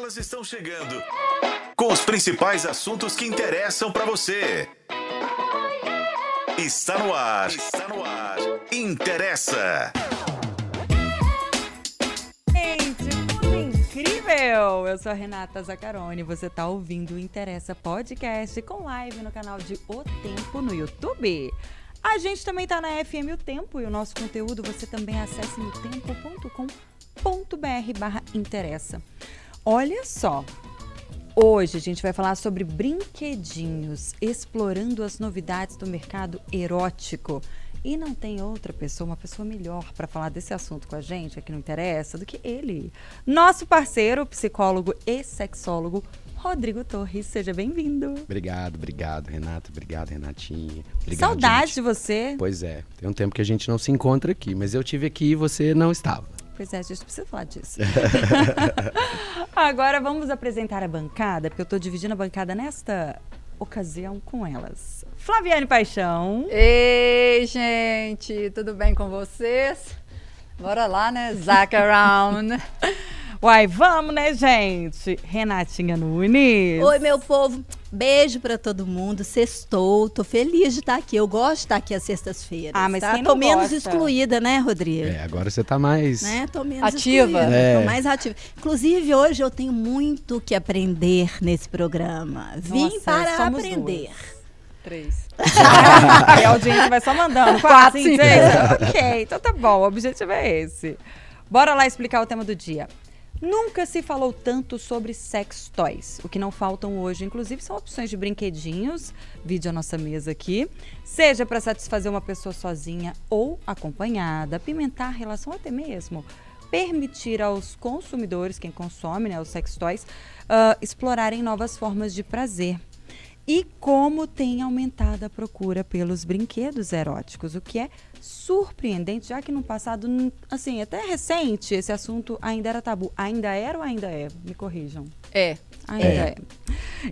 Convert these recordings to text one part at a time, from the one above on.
Elas estão chegando com os principais assuntos que interessam para você. Está no ar. Está no ar. Interessa. Gente, tudo incrível! Eu sou a Renata Zacarone. Você está ouvindo o Interessa Podcast com live no canal de O Tempo no YouTube. A gente também está na FM O Tempo e o nosso conteúdo você também acessa no tempo.com.br barra interessa. Olha só, Hoje a gente vai falar sobre brinquedinhos, explorando as novidades do mercado erótico. E não tem outra pessoa, uma pessoa melhor para falar desse assunto com a gente, aqui não interessa, do que ele. Nosso parceiro, psicólogo e sexólogo, Rodrigo Torres. Seja bem-vindo. Obrigado, obrigado, Renata. Obrigado, Renatinha. Obrigado, Saudade gente. de você. Pois é, tem um tempo que a gente não se encontra aqui, mas eu tive aqui e você não estava. Pois é, a gente precisa falar disso. Agora vamos apresentar a bancada, porque eu estou dividindo a bancada nesta ocasião com elas. Flaviane Paixão. Ei, gente, tudo bem com vocês? Bora lá, né? Zack Around. Uai, vamos, né, gente? Renatinha Nunes. Oi, meu povo. Beijo pra todo mundo. Sextou. Tô feliz de estar aqui. Eu gosto de estar aqui às sextas-feiras. Ah, mas tá? quem não Tô menos gosta? excluída, né, Rodrigo? É, agora você tá mais. Né? Tô menos Ativa. É. Tô mais ativa. Inclusive, hoje eu tenho muito que aprender nesse programa. Vim Nossa, para somos aprender. duas. Três. e a audiência vai só mandando. Quatro, cinco, seis. ok, então tá bom. O objetivo é esse. Bora lá explicar o tema do dia. Nunca se falou tanto sobre sex toys. O que não faltam hoje, inclusive, são opções de brinquedinhos, vídeo a nossa mesa aqui, seja para satisfazer uma pessoa sozinha ou acompanhada, apimentar a relação até mesmo, permitir aos consumidores, quem consome né, os sex toys, ah, explorarem novas formas de prazer. E como tem aumentado a procura pelos brinquedos eróticos, o que é surpreendente, já que no passado, assim, até recente, esse assunto ainda era tabu. Ainda era ou ainda é? Me corrijam. É. Ainda é.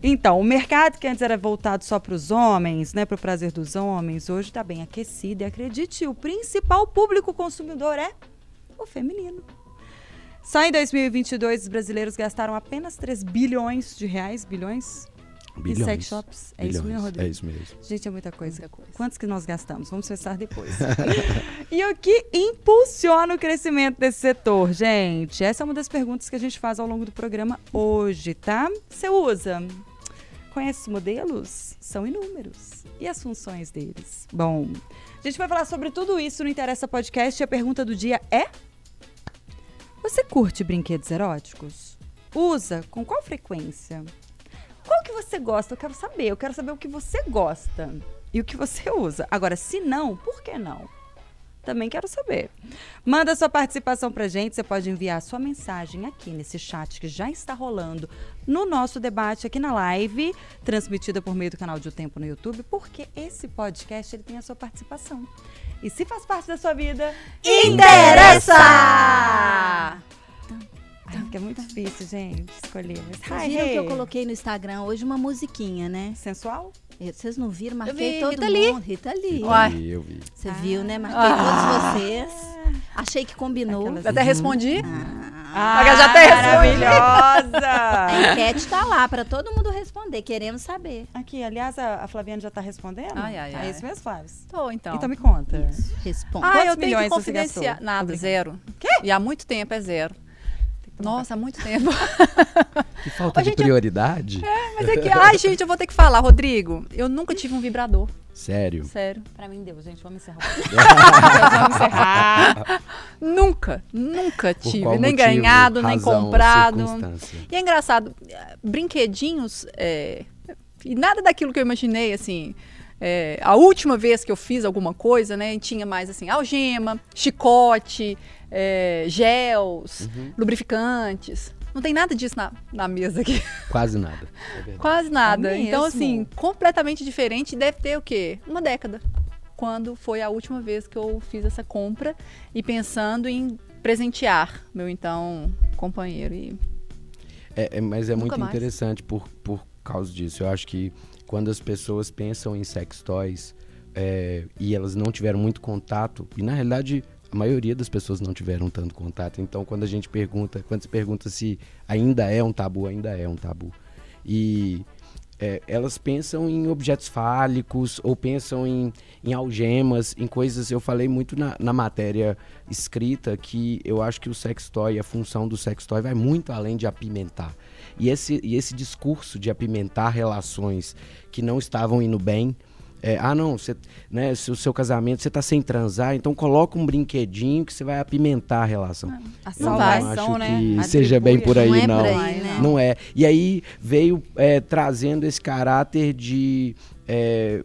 Então, o mercado que antes era voltado só para os homens, né, para o prazer dos homens, hoje está bem aquecido. E acredite, o principal público consumidor é o feminino. Só em 2022, os brasileiros gastaram apenas 3 bilhões de reais, bilhões, Bilhões. em sex shops. É isso Bilhões, mesmo, Rodrigo? É isso mesmo. Gente, é muita coisa. Muita coisa. Quantos que nós gastamos? Vamos pensar depois. e o que impulsiona o crescimento desse setor, gente? Essa é uma das perguntas que a gente faz ao longo do programa hoje, tá? Você usa? Conhece os modelos? São inúmeros. E as funções deles? Bom, a gente vai falar sobre tudo isso no Interessa Podcast e a pergunta do dia é: Você curte brinquedos eróticos? Usa? Com qual frequência? Qual que você gosta? Eu quero saber. Eu quero saber o que você gosta e o que você usa. Agora, se não, por que não? Também quero saber. Manda sua participação pra gente. Você pode enviar sua mensagem aqui nesse chat que já está rolando no nosso debate aqui na live, transmitida por meio do canal de O Tempo no YouTube, porque esse podcast ele tem a sua participação. E se faz parte da sua vida, Interessa! Ai, fica muito difícil, gente, escolher. Mas, Vocês viram que eu hey. coloquei no Instagram hoje uma musiquinha, né? Sensual? Eu- Vocês não viram? Marquei vi, todo Rita Lee. mundo. Rita Lee. Uai. Eu vi. Você viu, né? Marquei Ah. todos vocês. Achei que combinou. Aquelas- até respondi. Ah, já até respondi. A maravilhosa! enquete tá lá para todo mundo responder. Queremos saber. Aqui, aliás, a, a Flaviane já tá respondendo? Ai, ai, É ai. isso mesmo, Flávio? Tô, então. Então me conta. Isso. Responde. Ah, Quantos eu tenho milhões que confidenciar. Nada, zero. Quê? E há muito tempo é zero. Nossa, há muito tempo. Que falta Ô, de gente, eu- prioridade? Mas é que, ai, gente, eu vou ter que falar, Rodrigo. Eu nunca tive um vibrador. Sério. Sério. Pra mim deu, gente. Vamos encerrar. vamos encerrar. Nunca, nunca Por tive. Nem motivo, ganhado, nem razão, comprado. circunstância? E é engraçado, brinquedinhos, é, e nada daquilo que eu imaginei, assim. é, a última vez que eu fiz alguma coisa, né, tinha mais assim, algema, chicote, é, gels, Uhum. lubrificantes. Não tem nada disso na, na mesa aqui. Quase nada. É. Quase nada. É então, assim, completamente diferente. Deve ter o quê? Uma década. Quando foi a última vez que eu fiz essa compra e pensando em presentear meu então companheiro. E É, é, mas é Nunca muito mais. interessante por, por causa disso. Eu acho que quando as pessoas pensam em sex toys é, e elas não tiveram muito contato, e na realidade a maioria das pessoas não tiveram tanto contato. Então, quando a gente pergunta, quando se pergunta se ainda é um tabu, ainda é um tabu. E é, elas pensam em objetos fálicos ou pensam em, em algemas, em coisas. Eu falei muito na, na matéria escrita que eu acho que o sextoy, a função do sextoy vai muito além de apimentar. E esse, e esse discurso de apimentar relações que não estavam indo bem. É, ah, não, você, né, se o seu casamento você está sem transar, então coloca um brinquedinho que você vai apimentar a relação. A Eu não salvação, acho né? que seja bem por aí, Não é não. aí, né? Não é. E aí veio é, trazendo esse caráter de. É,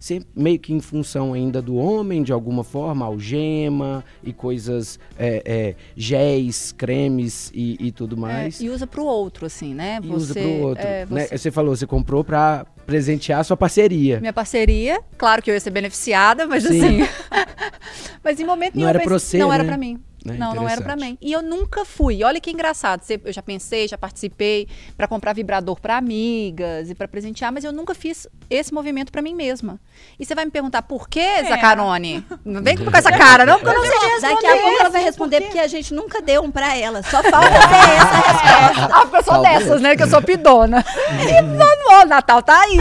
sempre meio que em função ainda do homem, de alguma forma, algema e coisas, é, é, géis, cremes e, e tudo É, mais. e usa pro outro, assim, né? E usa pro outro. é, né? você- Você falou, você comprou pra presentear a sua parceria. Minha parceria, claro que eu ia ser beneficiada, mas Sim. assim. mas em momento Não nenhum. era pra você, Não era né? pra mim. Né? Não, não era pra Interessante. mim. E eu nunca fui. Olha que engraçado. Eu já pensei, já participei pra comprar vibrador pra amigas e pra presentear, mas eu nunca fiz esse movimento pra mim mesma. E você vai me perguntar por quê, É. Zacarone? Não vem com essa cara, não, porque eu não sei responder. Daqui a pouco ela vai responder porque a gente nunca deu um pra ela. Só falta ter essa resposta. Ah, porque eu sou Talvez. dessas, né? Que eu sou pidona. E vamos, o Natal tá aí.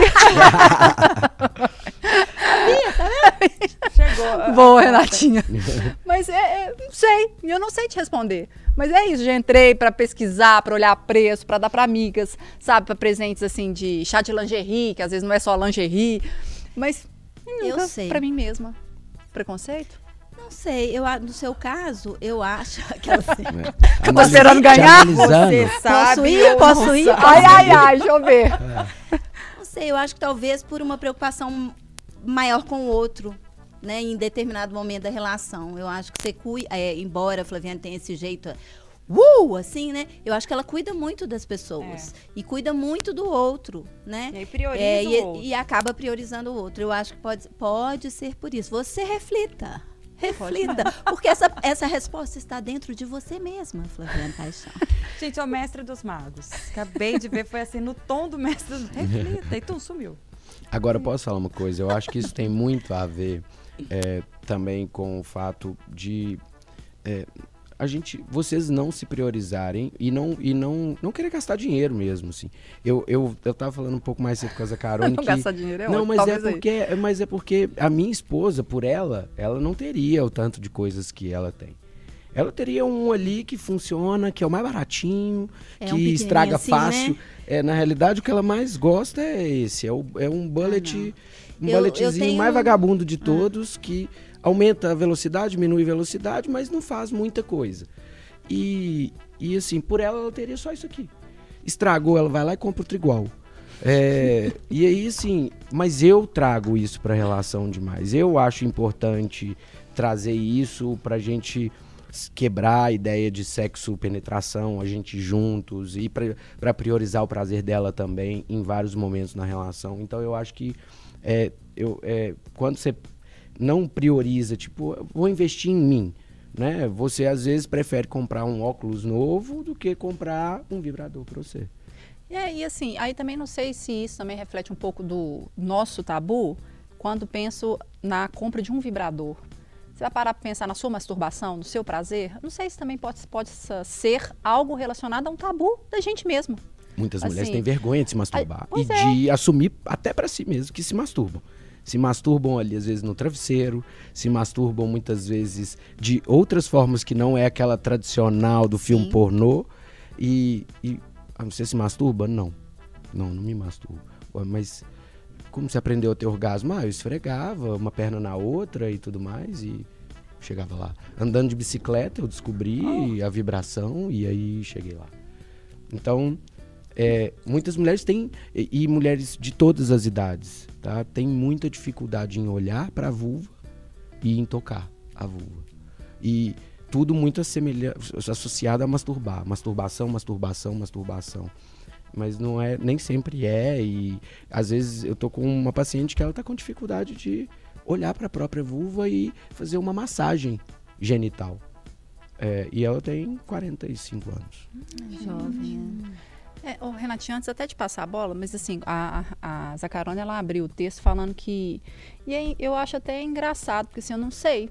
Chegou. Boa, Renatinha. Mas é, é, não sei, eu não sei te responder. Mas é isso, já entrei pra pesquisar, pra olhar preço, pra dar pra amigas, sabe, Pra presentes assim de chá de lingerie, que às vezes não é só lingerie, mas Eu nunca sei. pra mim mesma. Preconceito? Não sei, eu, no seu caso, eu acho que ela assim, Né? Eu tô esperando ganhar? Você sabe. Posso ir? Posso ir? Ai, ai, ai, deixa eu ver. Não sei, eu acho que talvez por uma preocupação maior com o outro, né, em determinado momento da relação. Eu acho que você cuida, é, embora a Flaviana tenha esse jeito, uh, assim, né? Eu acho que ela cuida muito das pessoas e cuida muito do outro, né? E aí prioriza É, o e, outro. e acaba priorizando o outro. Eu acho que pode, pode ser por isso. Você reflita. Reflita, porque essa, essa resposta está dentro de você mesma, Flaviana Paixão. Gente, é o mestre dos magos. Acabei de ver, foi assim, no tom do mestre dos Reflita. E tu sumiu. Agora, eu posso falar uma coisa? Eu acho que isso tem muito a ver é, também com o fato de é, a gente, vocês não se priorizarem e não e não não querer gastar dinheiro mesmo, assim. Eu eu, eu tava falando um pouco mais cedo com a Zacarone Não que gastar dinheiro é não, mas é talvez aí. porque mas é porque a minha esposa, por ela, ela não teria o tanto de coisas que ela tem. Ela teria um ali que funciona, que é o mais baratinho, É um que pequenininho estraga assim, fácil. né? É, na realidade, o que ela mais gosta é esse. É, o- é um bullet, um Ah, Eu- eu bulletzinho tenho mais um- vagabundo de todos, que aumenta a velocidade, diminui a velocidade, mas não faz muita coisa. E, e assim, por ela, ela teria só isso aqui. Estragou, ela vai lá e compra outro igual. É, e aí, assim, mas eu trago isso pra relação demais. Eu acho importante trazer isso pra gente quebrar a ideia de sexo penetração, a gente juntos e pra priorizar o prazer dela também em vários momentos na relação. Então eu acho que é, eu, é, quando você não prioriza, tipo, vou investir em mim, né? Você às vezes prefere comprar um óculos novo do que comprar um vibrador pra você. E aí, assim, aí também não sei se isso também reflete um pouco do nosso tabu quando penso na compra de um vibrador. Você vai parar para pensar na sua masturbação, no seu prazer? Não sei se também pode, pode ser algo relacionado a um tabu da gente mesmo. Muitas mulheres Assim, têm vergonha de se masturbar e é. de assumir até pra si mesmo que se masturbam. Se masturbam ali às vezes no travesseiro, se masturbam muitas vezes de outras formas que não é aquela tradicional do filme Sim. pornô. E, e ah, você se masturba? Não. Não, não me masturbo. Mas como você aprendeu a ter orgasmo? Ah, eu esfregava uma perna na outra e tudo mais e chegava lá. Andando de bicicleta eu descobri a vibração e aí cheguei lá. Então, é, muitas mulheres têm, e, e mulheres de todas as idades, tá? Tem muita dificuldade em olhar para a vulva e em tocar a vulva. E tudo muito assemelha, associado a masturbar. Masturbação, masturbação, masturbação. Mas não é, nem sempre é. E às vezes eu tô com uma paciente que ela tá com dificuldade de olhar para a própria vulva e fazer uma massagem genital. É, e ela tem 45 anos. Jovem. É, ô, Renatinha, antes até de passar a bola, mas assim, a, a, a Zacarone, ela abriu o texto falando que... E aí, eu acho até engraçado, porque assim, eu não sei.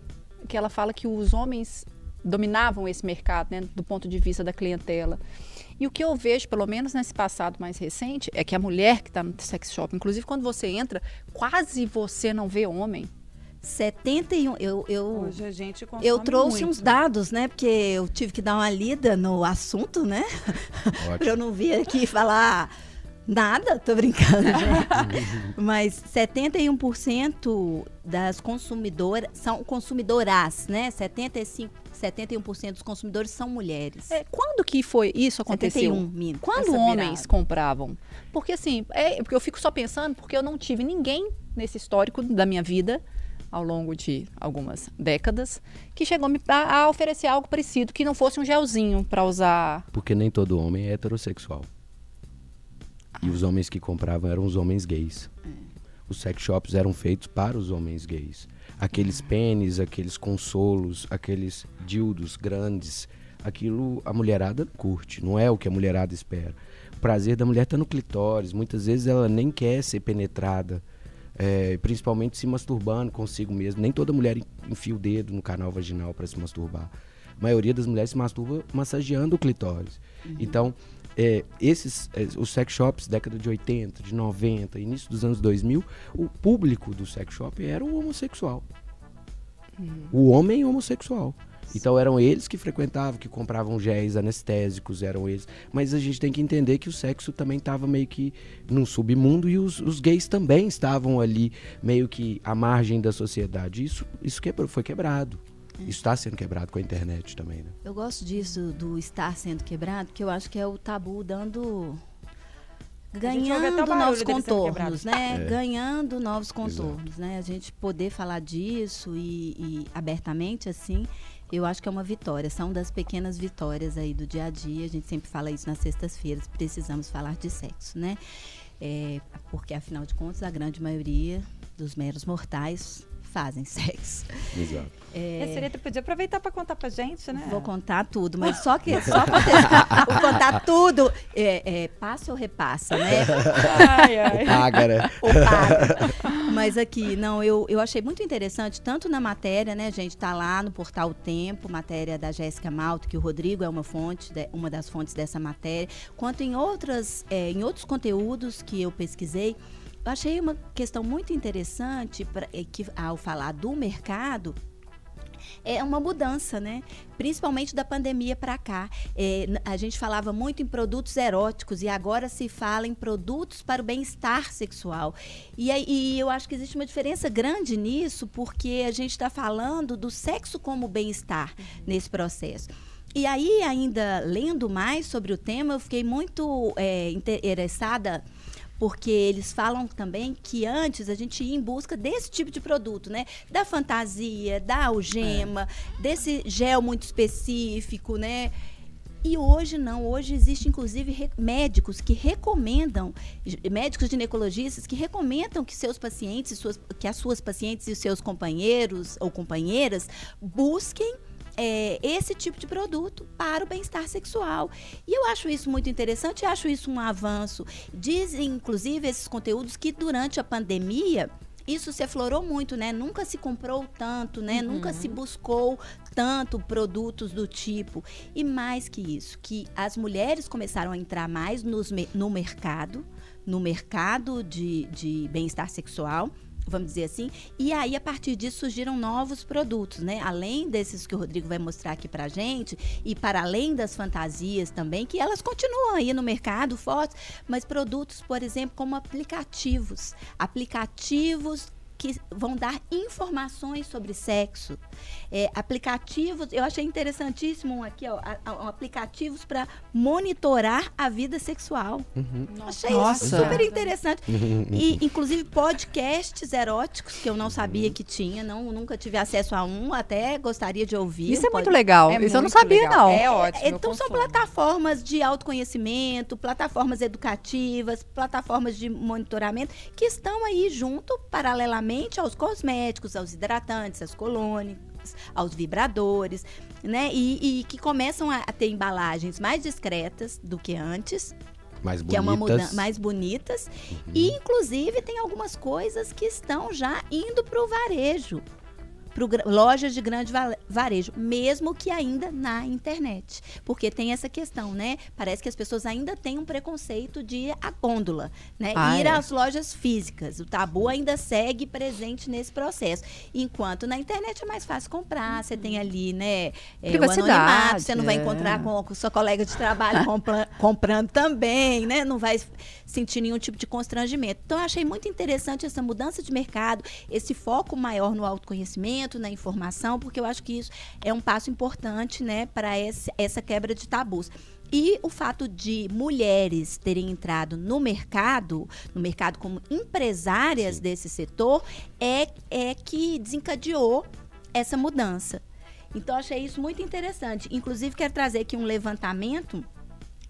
que ela fala que os homens dominavam esse mercado, né, do ponto de vista da clientela. E o que eu vejo, pelo menos nesse passado mais recente, é que a mulher que está no sex shop, inclusive quando você entra, quase você não vê homem. 71. Eu, eu, Hoje a gente eu trouxe muito. uns dados, né? Porque eu tive que dar uma lida no assunto, né? pra eu não vir aqui falar nada, tô brincando, gente. Mas 71% das consumidoras são consumidoras, né? 75, 71% dos consumidores são mulheres. É, quando que foi isso aconteceu? 71, minto. Quando homens virada. compravam? Porque assim, é, porque eu fico só pensando, porque eu não tive ninguém nesse histórico da minha vida, ao longo de algumas décadas, que chegou a, a, a oferecer algo parecido, que não fosse um gelzinho para usar. Porque nem todo homem é heterossexual. E os homens que compravam eram os homens gays. Os sex shops eram feitos para os homens gays. Aqueles pênis, aqueles consolos, aqueles dildos grandes, aquilo a mulherada curte, não é o que a mulherada espera. O prazer da mulher está no clitóris, muitas vezes ela nem quer ser penetrada, é, principalmente se masturbando consigo mesmo. Nem toda mulher en- enfia o dedo no canal vaginal para se masturbar. A maioria das mulheres se masturba massageando o clitóris. Então, é, esses, é, os sex shops, década de 80, de 90, início dos anos 2000, o público do sex shop era o homossexual. O homem homossexual. Então eram eles que frequentavam, que compravam géis anestésicos, eram eles. Mas a gente tem que entender que o sexo também estava meio que num submundo e os, os gays também estavam ali meio que à margem da sociedade. Isso, isso quebrou, foi quebrado. Isso está sendo quebrado com a internet também, né? Eu gosto disso, do estar sendo quebrado, porque eu acho que é o tabu dando. Ganhando novos contornos, né? É. Ganhando novos contornos, né? A gente poder falar disso e, e abertamente assim, eu acho que é uma vitória. São das pequenas vitórias aí do dia a dia. A gente sempre fala isso nas sextas-feiras. Precisamos falar de sexo, né? É, porque afinal de contas, a grande maioria dos meros mortais fazem sexo. Exato. E a Sereta podia aproveitar para contar pra gente, né? Vou contar tudo, mas só que só pra vou contar tudo. É, é, passa ou repassa, né? Ai, ai. Paga, né? Ou paga. Mas aqui, não, eu, eu achei muito interessante, tanto na matéria, né, gente, tá lá no portal O Tempo, matéria da Jéssica Malto, que o Rodrigo é uma fonte, de- uma das fontes dessa matéria, quanto em outras, é, em outros conteúdos que eu pesquisei. Eu achei uma questão muito interessante pra, é, que ao falar do mercado, é uma mudança, né? Principalmente da pandemia para cá. É, a gente falava muito em produtos eróticos e agora se fala em produtos para o bem-estar sexual. E, e eu acho que existe uma diferença grande nisso, porque a gente está falando do sexo como bem-estar nesse processo. E aí, ainda lendo mais sobre o tema, eu fiquei muito é, interessada porque eles falam também que antes a gente ia em busca desse tipo de produto, né? Da fantasia, da algema, desse gel muito específico, né? E hoje não, hoje existe inclusive médicos que recomendam, médicos ginecologistas que recomendam que seus pacientes, suas, que as suas pacientes e os seus companheiros ou companheiras busquem é, esse tipo de produto para o bem-estar sexual. E eu acho isso muito interessante, acho isso um avanço. Dizem, inclusive, esses conteúdos que durante a pandemia isso se aflorou muito, né? Nunca se comprou tanto, né? Nunca se buscou tanto produtos do tipo. E mais que isso, que as mulheres começaram a entrar mais nos no mercado, no mercado de, de bem-estar sexual vamos dizer assim. E aí, a partir disso, surgiram novos produtos, né? Além desses que o Rodrigo vai mostrar aqui pra gente, e para além das fantasias também, que elas continuam aí no mercado fortes, mas produtos, por exemplo, como aplicativos. Aplicativos que vão dar informações sobre sexo. É, aplicativos, eu achei interessantíssimo um aqui, ó, a- a- aplicativos para monitorar a vida sexual. Achei Nossa. isso super interessante. E, inclusive, podcasts eróticos, que eu não sabia que tinha, não, nunca tive acesso a um, até gostaria de ouvir. Isso um é muito legal. É Isso eu não muito sabia, legal. não. É ótimo. eu Então, são plataformas de autoconhecimento, plataformas educativas, plataformas de monitoramento que estão aí junto, paralelamente aos cosméticos, aos hidratantes, às colônicas, aos vibradores, né? E, e que começam a, a ter embalagens mais discretas do que antes, Mais que é uma bonitas. mudança mais bonitas. E, inclusive, tem algumas coisas que estão já indo para o varejo. Lojas de grande va- varejo, mesmo que ainda na internet. Porque tem essa questão, né? Parece que as pessoas ainda têm um preconceito de ir à gôndola, né? Ah, ir é. às lojas físicas. O tabu ainda segue presente nesse processo. Enquanto na internet é mais fácil comprar, você tem ali, né? é, anonimato, você não vai é. encontrar com, com sua colega de trabalho compra- comprando também, né? Não vai sentir nenhum tipo de constrangimento. Então, eu achei muito interessante essa mudança de mercado, esse foco maior no autoconhecimento, na informação, porque eu acho que isso é um passo importante, né, para essa quebra de tabus. E o fato de mulheres terem entrado no mercado, no mercado como empresárias desse setor, é, é que desencadeou essa mudança. Então, achei isso muito interessante. Inclusive, quero trazer aqui um levantamento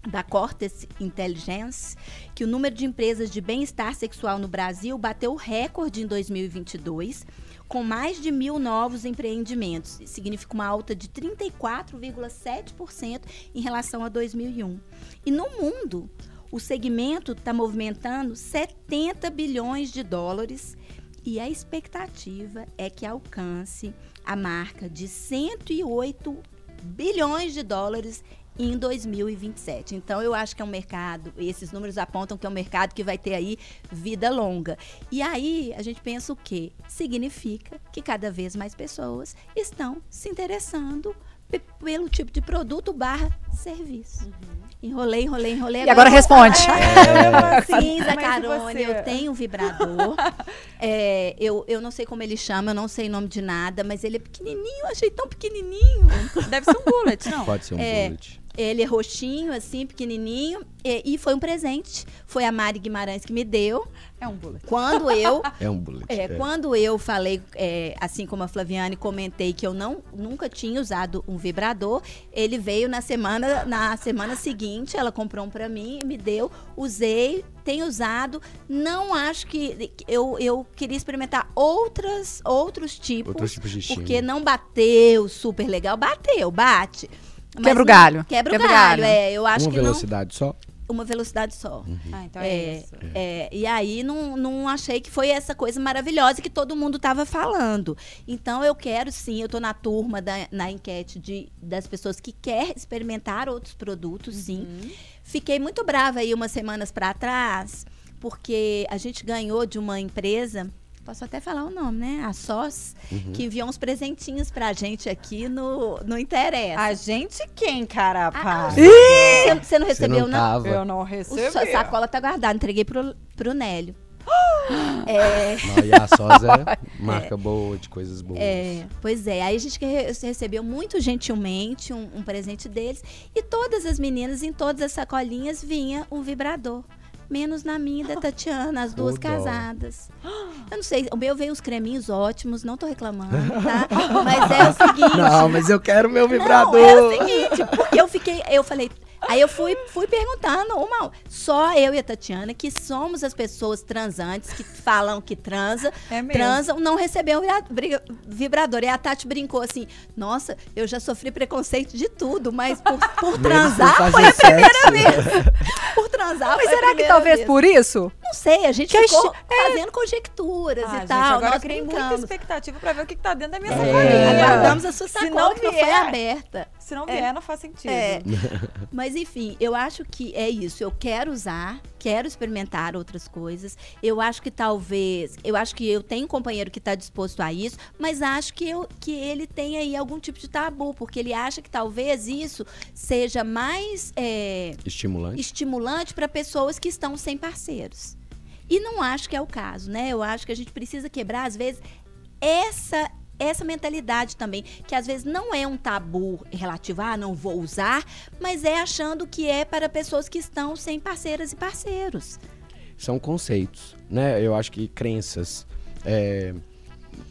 da Cortes Intelligence, que o número de empresas de bem-estar sexual no Brasil bateu recorde em 2022, com mais de mil novos empreendimentos. Isso significa uma alta de 34,7% em relação a 2001. E no mundo, o segmento está movimentando 70 bilhões de dólares e a expectativa é que alcance a marca de 108 bilhões de dólares em 2027. Então eu acho que é um mercado, esses números apontam que é um mercado que vai ter aí vida longa. E aí a gente pensa o quê? Significa que cada vez mais pessoas estão se interessando pe- pelo tipo de produto barra serviço. Enrolei, enrolei, enrolei. E agora eu vou- responde. É, e Carone, eu tenho um vibrador. É, eu, eu não sei como ele chama, eu não sei o nome de nada, mas ele é pequenininho, eu achei tão pequenininho. Deve ser um bullet, não? Pode ser um É. bullet. Ele é roxinho, assim, pequenininho, e, e foi um presente. Foi a Mari Guimarães que me deu. É um bullet. Quando eu É um bullet. é, é. quando eu falei, é, assim como a Flaviane, comentei que eu não, nunca tinha usado um vibrador, ele veio na semana, na semana seguinte, ela comprou um pra mim, me deu, usei, tenho usado. Não acho que eu, eu queria experimentar outras, outros tipos, Outros tipos de estímulo. porque não bateu super legal, bateu, bate. Quebra o não- galho. Quebra o Quebra o galho, galho. é. Eu acho Uma que não velocidade só? uma velocidade só. Ah, então é, É, isso. é, e aí não, não achei que foi essa coisa maravilhosa que todo mundo estava falando. Então eu quero sim, eu estou na turma da, na enquete de, das pessoas que quer experimentar outros produtos, sim. Fiquei muito brava aí umas semanas para trás, porque a gente ganhou de uma empresa, posso até falar o nome, né? A SOS, que enviou uns presentinhos pra gente aqui no, no Interessa. A gente quem, carapa? Você, você não recebeu, não não? tava. Eu não recebi. sua sacola tá guardada, entreguei pro, pro Nélio. é, Não, e a Sós é marca boa, de coisas boas. é, pois é, aí a gente re- recebeu muito gentilmente um, um presente deles e todas as meninas, em todas as sacolinhas, vinha um vibrador. Menos na minha e da Tatiana, as duas dó. casadas. Eu não sei, o meu veio uns creminhos ótimos, não tô reclamando, tá? Mas é o seguinte. Não, mas eu quero meu Não, vibrador. é o seguinte, porque eu fiquei, eu falei, aí eu fui, fui perguntando uma, só eu e a Tatiana, que somos as pessoas transantes, que falam que transa, É mesmo. transam, não recebeu bri- vibrador. E a Tati brincou assim, nossa, eu já sofri preconceito de tudo, mas por, por transar por foi a primeira sexo. vez. Por transar Mas foi a será que primeira talvez vez. por isso? Não sei, a gente Que a ficou gente- fazendo conjecturas Ah, e gente, tal. agora nós eu criei muita expectativa pra ver o que, que tá dentro da minha É. sacolinha. Aguardamos a sua Se sacola não que não foi aberta. Se não vier, não faz sentido. É. Mas enfim, eu acho que é isso. Eu quero usar, quero experimentar outras coisas. Eu acho que talvez, eu acho que eu tenho um companheiro que está disposto a isso, mas acho que, eu, que ele tem aí algum tipo de tabu, porque ele acha que talvez isso seja mais é, Estimulante. estimulante para pessoas que estão sem parceiros. E não acho que é o caso, né? Eu acho que a gente precisa quebrar, às vezes, essa essa mentalidade também, que às vezes não é um tabu relativo, ah, não vou usar, mas é achando que é para pessoas que estão sem parceiras e parceiros. São conceitos, né? Eu acho que crenças. é,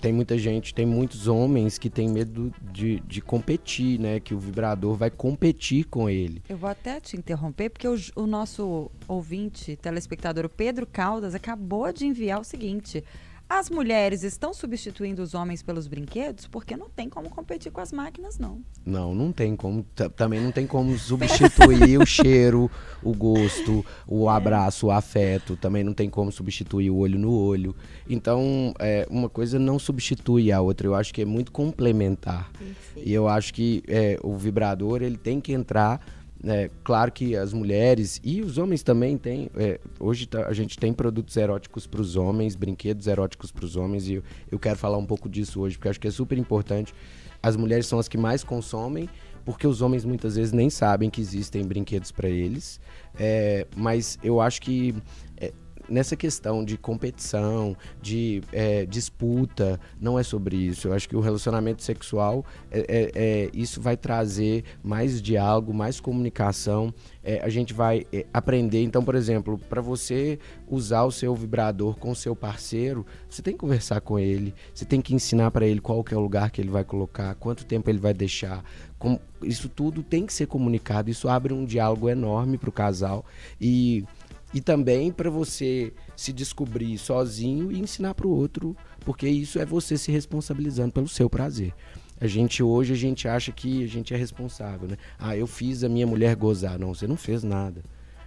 tem muita gente, tem muitos homens que têm medo de, de competir, né? Que o vibrador vai competir com ele. Eu vou até te interromper, porque o, o nosso ouvinte, telespectador, o Pedro Caldas, acabou de enviar o seguinte. As mulheres estão substituindo os homens pelos brinquedos? Porque não tem como competir com as máquinas, não. Não, não tem como. ta- Também não tem como substituir o cheiro, o gosto, o abraço, o afeto. Também não tem como substituir o olho no olho. Então, é, uma coisa não substitui a outra. Eu acho que é muito complementar. E eu acho que é, o vibrador ele tem que entrar. É, claro que as mulheres e os homens também têm. é, hoje tá- a gente tem produtos eróticos para os homens, brinquedos eróticos para os homens, e eu, eu quero falar um pouco disso hoje, porque acho que é super importante. As mulheres são as que mais consomem, porque os homens muitas vezes nem sabem que existem brinquedos para eles. É, mas eu acho que nessa questão de competição, de é, disputa, não é sobre isso. Eu acho que o relacionamento sexual, é, é- é- isso vai trazer mais diálogo, mais comunicação. É, a gente vai é, aprender. Então, por exemplo, para você usar o seu vibrador com o seu parceiro, você tem que conversar com ele, você tem que ensinar para ele qual que é o lugar que ele vai colocar, quanto tempo ele vai deixar. Como- isso tudo tem que ser comunicado. Isso abre um diálogo enorme para o casal e e também para você se descobrir sozinho e ensinar para o outro, porque isso é você se responsabilizando pelo seu prazer. A gente hoje a gente acha que a gente é responsável, né? Ah, eu fiz a minha mulher gozar. Não, você não fez nada.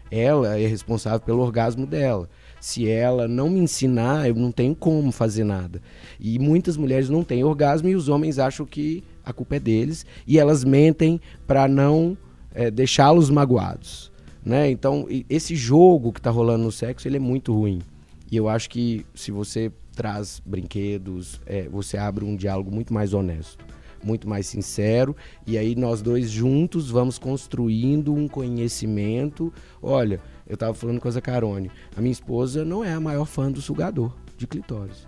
Ela é responsável pelo orgasmo dela. Se ela não me ensinar, eu não tenho como fazer nada. E muitas mulheres não têm orgasmo e os homens acham que a culpa é deles e elas mentem para não eh, deixá-los magoados né? Então, esse jogo que tá rolando no sexo, ele é muito ruim. E eu acho que se você traz brinquedos, é, você abre um diálogo muito mais honesto, muito mais sincero, e aí nós dois juntos vamos construindo um conhecimento. Olha, eu tava falando com a Zacarone, a minha esposa não é a maior fã do sugador de clitóris.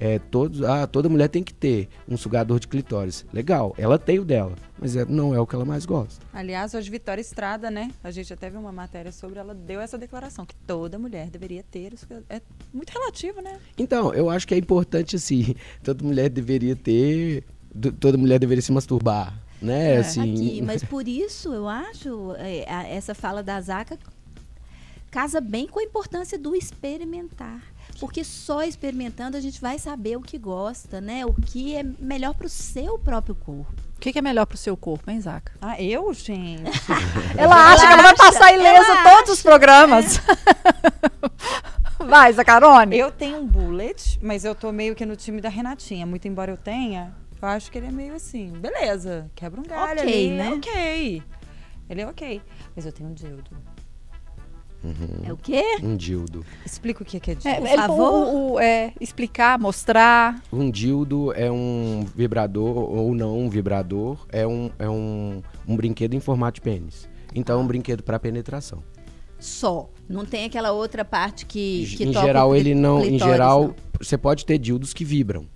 É, todos, ah, toda mulher tem que ter um sugador de clitóris. Legal, ela tem o dela, mas é- não é o que ela mais gosta. Aliás, hoje Vitória Estrada, né? A gente até viu uma matéria sobre ela, deu essa declaração, que toda mulher deveria ter. Isso É muito relativo, né? Então, eu acho que é importante assim, toda mulher deveria ter, toda mulher deveria se masturbar, né? É. assim, Aqui, mas por isso, eu acho, é, a- essa fala da Zaca casa bem com a importância do experimentar. Porque só experimentando a gente vai saber o que gosta, né? O que é melhor para o seu próprio corpo. O que, que é melhor pro seu corpo, hein, Zaca? Ah, eu, gente? Ela acha que ela vai passar ilesa ela todos os programas. vai, Zacarone. eu tenho um bullet, mas eu tô meio que no time da Renatinha. Muito embora eu tenha, eu acho que ele é meio assim, beleza, quebra um galho Ok, ali, né? ok. Ele é ok. Mas eu tenho um dildo. É o quê? um dildo. Explica o que que é dildo. É, Por ele- favor. o- o- é, explicar, mostrar. Um dildo é um vibrador ou não um vibrador, é um, é um, um brinquedo em formato de pênis. Então, é um brinquedo para penetração. Só. Não tem aquela outra parte que, que em geral, ele não. Em clitóris, geral, não. você pode ter dildos que vibram.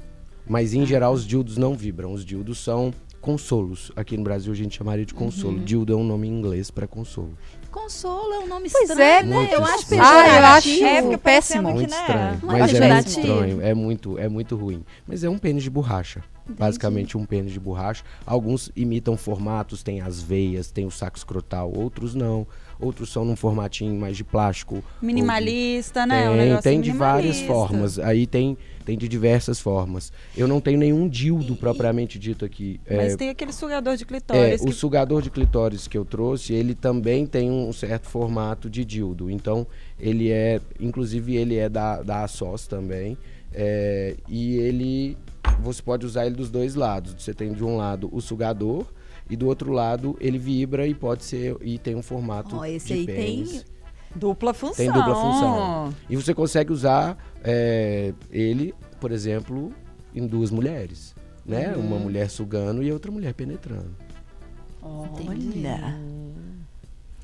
Mas em geral, os dildos não vibram. Os dildos são consolos. Aqui no Brasil a gente chamaria de consolo. Dildo é um nome em inglês para consolo. Consolo é um nome Pois estranho, é, né? muito Eu acho estranho. Ah, eu acho pejorativo. É, péssimo. Muito que, né? estranho. Não é Mas é muito pejorativo. estranho. É muito, é muito ruim. Mas é um pênis de borracha. Basicamente um pênis de borracha. Alguns imitam formatos, tem as veias, tem o saco escrotal, outros não. Outros são num formatinho mais de plástico. ou de- Minimalista, né? Tem, um tem de várias minimalista. formas. Aí tem, tem de diversas formas. Eu não tenho nenhum dildo propriamente dito aqui. Mas É, tem aquele sugador de é, clitóris. o que- sugador de clitóris que eu trouxe, ele também tem um certo formato de dildo. Então, ele é, inclusive ele é da, da ASOS também. é, e ele, você pode usar ele dos dois lados. Você tem de um lado o sugador e do outro lado ele vibra e pode ser e tem um formato Ó, esse de aí tem- pênis. Dupla função. Tem dupla função. E você consegue usar é, ele, por exemplo, em duas mulheres. Né? Uhum. Uma mulher sugando e outra mulher penetrando. Olha.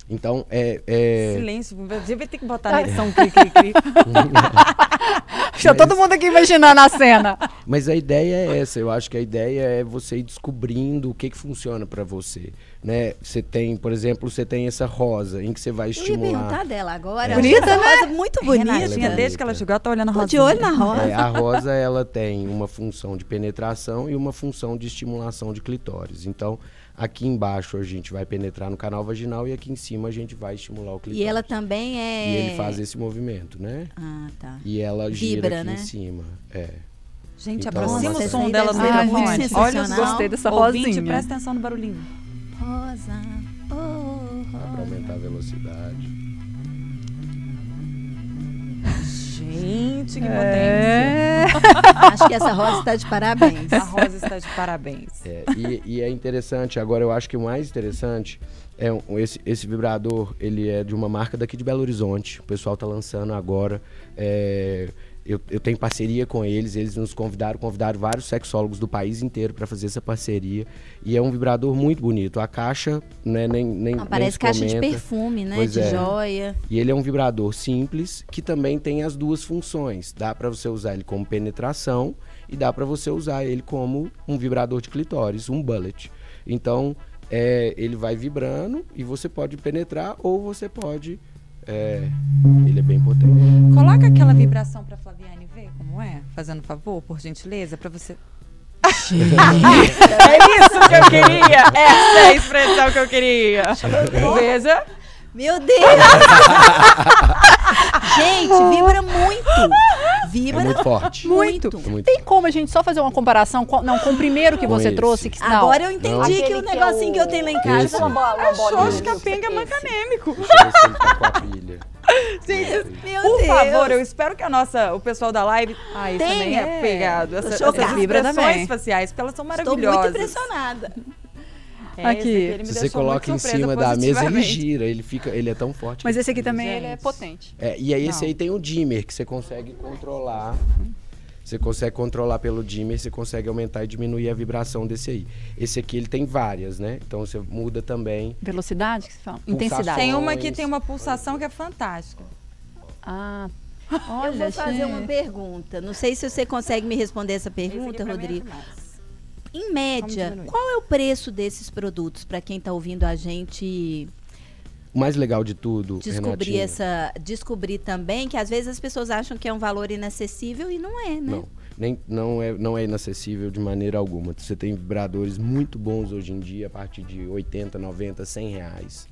Então, é. é- Silêncio. Devia ter que botar na edição cri, cri, cri. Deixa todo mundo aqui imaginando a cena. Mas a ideia é essa. Eu acho que a ideia é você ir descobrindo o que, que funciona pra você. Né? Você tem, por exemplo, você tem essa rosa em que você vai Eu ia estimular. perguntar dela agora. Bonita, Essa rosa muito bonita. Renatinha, né? desde que ela chegou, ela tá olhando a Tô rosa. de olho na rosa. É, a rosa ela tem uma função de penetração e uma função de estimulação de clitóris. Então, Aqui embaixo a gente vai penetrar no canal vaginal e aqui em cima a gente vai estimular o clitóris. E ela também é. E ele faz esse movimento, né? Ah, tá. E ela gira Vibra, aqui né? em cima. É. Gente, Então, aproxima o som dela do microfone. Olha, sensacional. Gostei dessa ouvinte, rosinha. presta atenção no barulhinho. Rosa. Oh, Dá pra aumentar a velocidade. Gente, que É. Acho que essa rosa está de parabéns. potência. A Rosa está de parabéns. É, e, e é interessante, agora eu acho que o mais interessante é um- esse, esse vibrador, ele é de uma marca daqui de Belo Horizonte. O pessoal tá lançando agora. É, eu, eu tenho parceria com eles, eles nos convidaram, convidaram vários sexólogos do país inteiro para fazer essa parceria. E é um vibrador muito bonito. A caixa, né, nem, nem, Ah, nem parece se caixa de comenta. perfume, né? Pois de é. joia. E ele é um vibrador simples que também tem as duas funções. Dá para você usar ele como penetração e dá para você usar ele como um vibrador de clitóris, um bullet. Então, é, ele vai vibrando e você pode penetrar ou você pode. É, ele é bem potente. Coloca aquela vibração pra Flaviane ver como é, fazendo favor, por gentileza, pra você. é isso que eu queria! Essa é a expressão que eu queria! Veja. Meu Deus! Gente, vibra muito. É Vibra muito forte. muito. É muito Tem como a gente só fazer uma comparação com, não, com o primeiro que Com você esse. trouxe? Que, não, Agora eu entendi Não. que Aquele o que é negocinho que, o- eu tenho lá em casa. Esse. uma bola, uma bolinha Xoxa ali. capenga macanêmico. Deixa eu ver tá com a pilha. Gente, Meu por Deus. favor, eu espero que a nossa, o pessoal da live. Ah, isso também Tenha. é pegado. Essa, essas Vibra expressões também. faciais, porque elas são Estou maravilhosas. muito impressionada. É, Aqui. esse ele me Se você coloca em cima da mesa, ele gira. Ele, fica, ele é tão forte. Mas que esse aqui também ele é potente. É, e aí esse Não. aí tem o dimmer, que você consegue controlar. Você consegue controlar pelo dimmer, você consegue aumentar e diminuir a vibração desse aí. Esse aqui ele tem várias, né? Então você muda também. Velocidade que você fala? Intensidade. Tem uma que tem uma pulsação que é fantástica. Ah, eu olha, vou fazer gente. uma pergunta. Não sei se você consegue me responder essa Esse aqui pergunta, é Rodrigo. Em média, qual é o preço desses produtos para quem está ouvindo a gente O mais legal de tudo, descobrir Renatinha, essa, descobrir também que às vezes as pessoas acham que é um valor inacessível e não é, né? Não, nem, não, é, não é inacessível de maneira alguma. Você tem vibradores muito bons hoje em dia, a partir de 80, 90, 100 reais.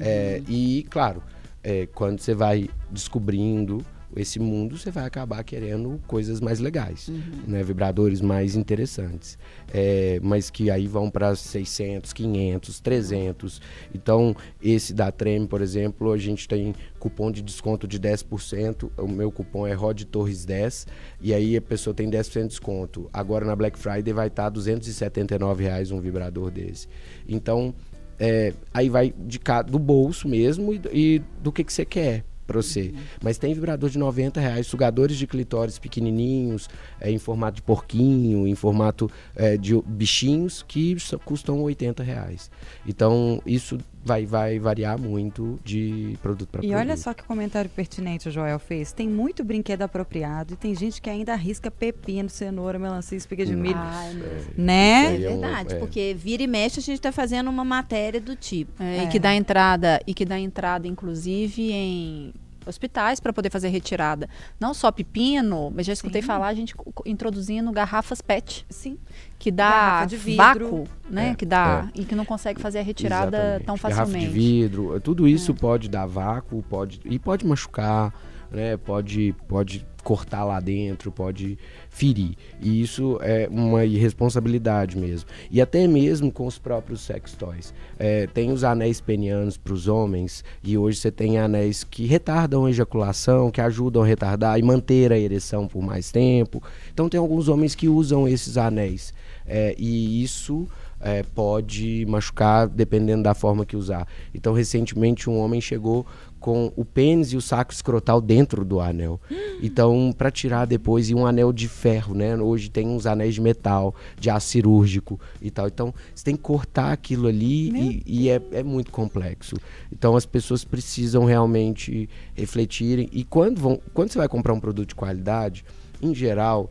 É, e, claro, é, quando você vai descobrindo esse mundo, você vai acabar querendo coisas mais legais, né? vibradores mais interessantes. É, mas que aí vão para 600, 500, 300. Então, esse da Treme, por exemplo, a gente tem cupom de desconto de 10%. O meu cupom é Rod Torres 10 e aí a pessoa tem 10% de desconto. Agora na Black Friday vai estar 279 reais um vibrador desse. Então, é, aí vai de ca- do bolso mesmo e, e do que, que você quer para você. Mas tem vibrador de 90 reais, sugadores de clitóris pequenininhos, é, em formato de porquinho, em formato é, de bichinhos, que custam 80 reais. Então, isso vai, vai variar muito de produto para E produto. olha só que comentário pertinente o Joel fez. Tem muito brinquedo apropriado e tem gente que ainda arrisca pepino, cenoura, melancia, espiga de milho. Ai, meu Deus. né? É é verdade, é. porque vira e mexe a gente está fazendo uma matéria do tipo. É, É. E que dá entrada, e que dá entrada, inclusive, em hospitais para poder fazer retirada. Não só pepino, mas já escutei Sim. falar a gente introduzindo garrafas PET, Sim. que dá de vidro. vácuo, né? É, que dá e que não consegue fazer a retirada Exatamente. tão Garrafa de facilmente. vidro, tudo isso pode dar vácuo, pode e pode machucar, né? Pode pode cortar lá dentro, pode ferir. E isso é uma irresponsabilidade mesmo. E até mesmo com os próprios sex toys. É, tem os anéis penianos para os homens e hoje você tem anéis que retardam a ejaculação, que ajudam a retardar e manter a ereção por mais tempo. Então tem alguns homens que usam esses anéis. É, e isso é, pode machucar dependendo da forma que usar. Então, recentemente, um homem chegou com o pênis e o saco escrotal dentro do anel. Então, para tirar depois, e um anel de ferro, né? Hoje tem uns anéis de metal, de aço cirúrgico e tal. Então, você tem que cortar aquilo ali e, e é, é muito complexo. Então, as pessoas precisam realmente refletirem. E quando, vão, quando você vai comprar um produto de qualidade, em geral,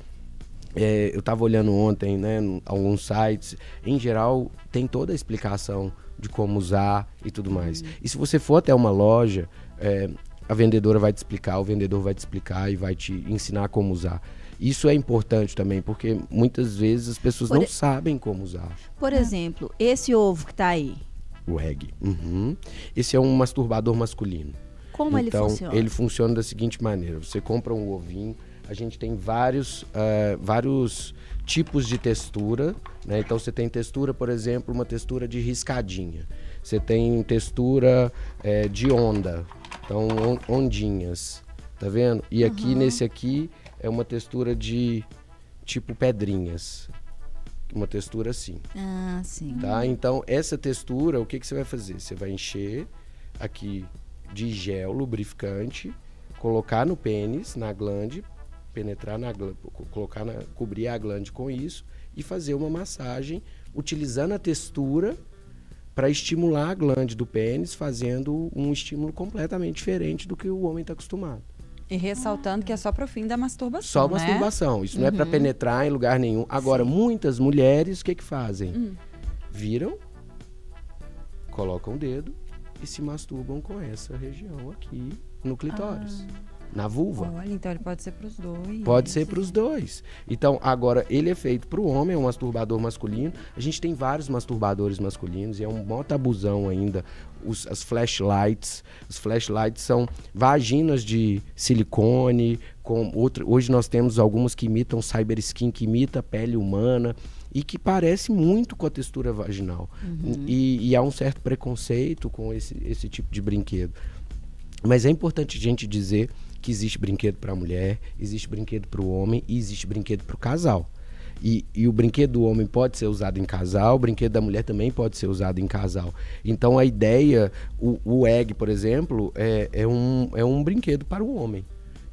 é, eu estava olhando ontem, né, alguns sites, em geral tem toda a explicação de como usar e tudo mais. E se você for até uma loja, é, a vendedora vai te explicar, o vendedor vai te explicar e vai te ensinar como usar. Isso é importante também, porque muitas vezes as pessoas Por não e- sabem como usar Por exemplo, esse ovo que tá aí, o reggae. Uhum. Esse é um masturbador masculino. como ele então, funciona? ele funciona da seguinte maneira: você compra um ovinho, a gente tem vários, eh, vários tipos de textura. Né? Então, você tem textura, por exemplo, uma textura de riscadinha. Você tem textura eh, de onda, então on- ondinhas, tá vendo? E aqui nesse aqui é uma textura de tipo pedrinhas, uma textura assim. Ah, sim. Tá? Então, essa textura, o que, que você vai fazer? Você vai encher aqui de gel lubrificante, colocar no pênis, na glande, penetrar na glande, colocar na, cobrir a glande com isso e fazer uma massagem utilizando a textura para estimular a glande do pênis, fazendo um estímulo completamente diferente do que o homem está acostumado. E ressaltando que é só pro fim da masturbação. Só né? masturbação. Isso não é para penetrar em lugar nenhum. Agora, muitas mulheres, o que que fazem? Viram, colocam o dedo e se masturbam com essa região aqui no clitóris, na vulva. Olha, então ele pode ser pros dois. Pode ser para os dois. Então, agora, ele é feito para o homem, é um masturbador masculino. A gente tem vários masturbadores masculinos e é um maior tabuzão ainda. Os, as flashlights. Os flashlights são vaginas de silicone. Com outro, hoje nós temos algumas que imitam cyber skin, que imita a pele humana e que parece muito com a textura vaginal. E, e há um certo preconceito com esse, esse tipo de brinquedo. Mas é importante a gente dizer que existe brinquedo para a mulher, existe brinquedo para o homem e existe brinquedo para o casal. E, e o brinquedo do homem pode ser usado em casal, o brinquedo da mulher também pode ser usado em casal. Então a ideia, o, o egg, por exemplo, é, é, um, é um brinquedo para o homem.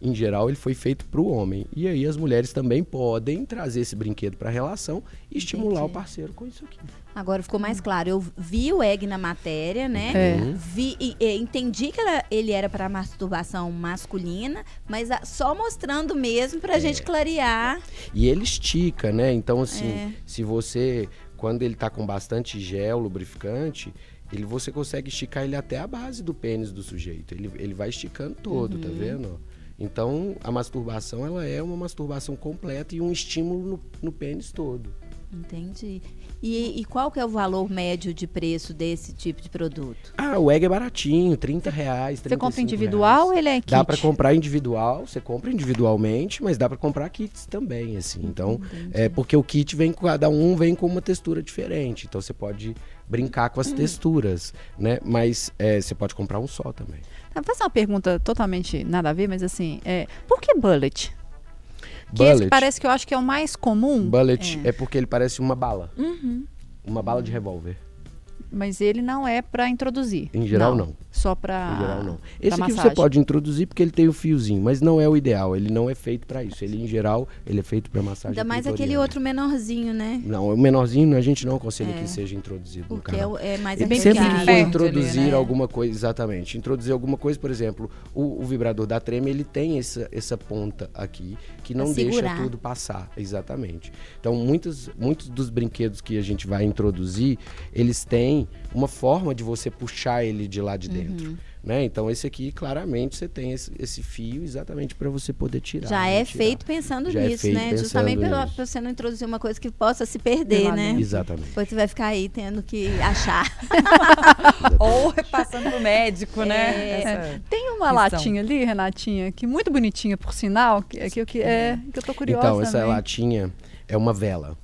Em geral, ele foi feito para o homem. E aí as mulheres também podem trazer esse brinquedo para a relação e estimular o Entendi. parceiro com isso aqui. Agora ficou mais claro. Eu vi o egg na matéria, né? É. Vi, e, e entendi que era- ele era para masturbação masculina, mas a- só mostrando mesmo pra gente clarear. E ele estica, né? Então, assim, É. se você, quando ele tá com bastante gel lubrificante, ele, você consegue esticar ele até a base do pênis do sujeito. Ele, ele vai esticando todo, tá vendo? Então, a masturbação, ela é uma masturbação completa e um estímulo no, no pênis todo. Entendi. E, e qual que é o valor médio de preço desse tipo de produto? Ah, o egg é baratinho, 30 reais, Você compra 35 individual reais. ou ele é kit? Dá pra comprar individual, você compra individualmente, mas dá pra comprar kits também, assim. Então, é porque o kit vem com cada um vem com uma textura diferente. Então você pode brincar com as texturas, né? Mas é, você pode comprar um só também. Vou fazer uma pergunta totalmente nada a ver, mas assim, é, por que bullet? Que Bullet, parece que eu acho que é o mais comum, bullet é. porque ele parece uma bala. Uma bala de revólver. Mas ele não é pra introduzir. Em geral, não. Só pra Em geral, não. Esse aqui você massagem. pode introduzir porque ele tem o fiozinho, mas não é o ideal. Ele não é feito pra isso. Ele, em geral, ele é feito pra massagem Ainda mais aquele outro menorzinho, né? Não, o menorzinho a gente não aconselha que seja introduzido no Porque é, canal. é mais bem Sempre que for introduzir ali, né? alguma coisa, exatamente, introduzir alguma coisa, por exemplo, o, o vibrador da treme, ele tem essa, essa ponta aqui, que não deixa tudo passar, exatamente. Então, muitos, muitos dos brinquedos que a gente vai introduzir, eles têm uma forma de você puxar ele de lá de Uhum. dentro. Né? Então, esse aqui, claramente, você tem esse, esse fio exatamente para você poder tirar. Já é retirar. feito pensando Já é nisso, feito né? pensando Justamente pra você não introduzir uma coisa que possa se perder, Pela né? Exatamente. Depois você vai ficar aí tendo que achar. Ou passando pro médico, né? É. Tem uma Questão. latinha ali, Renatinha, que muito bonitinha, por sinal, que, que, eu que, é, que eu tô curiosa Então, essa também. latinha é uma vela.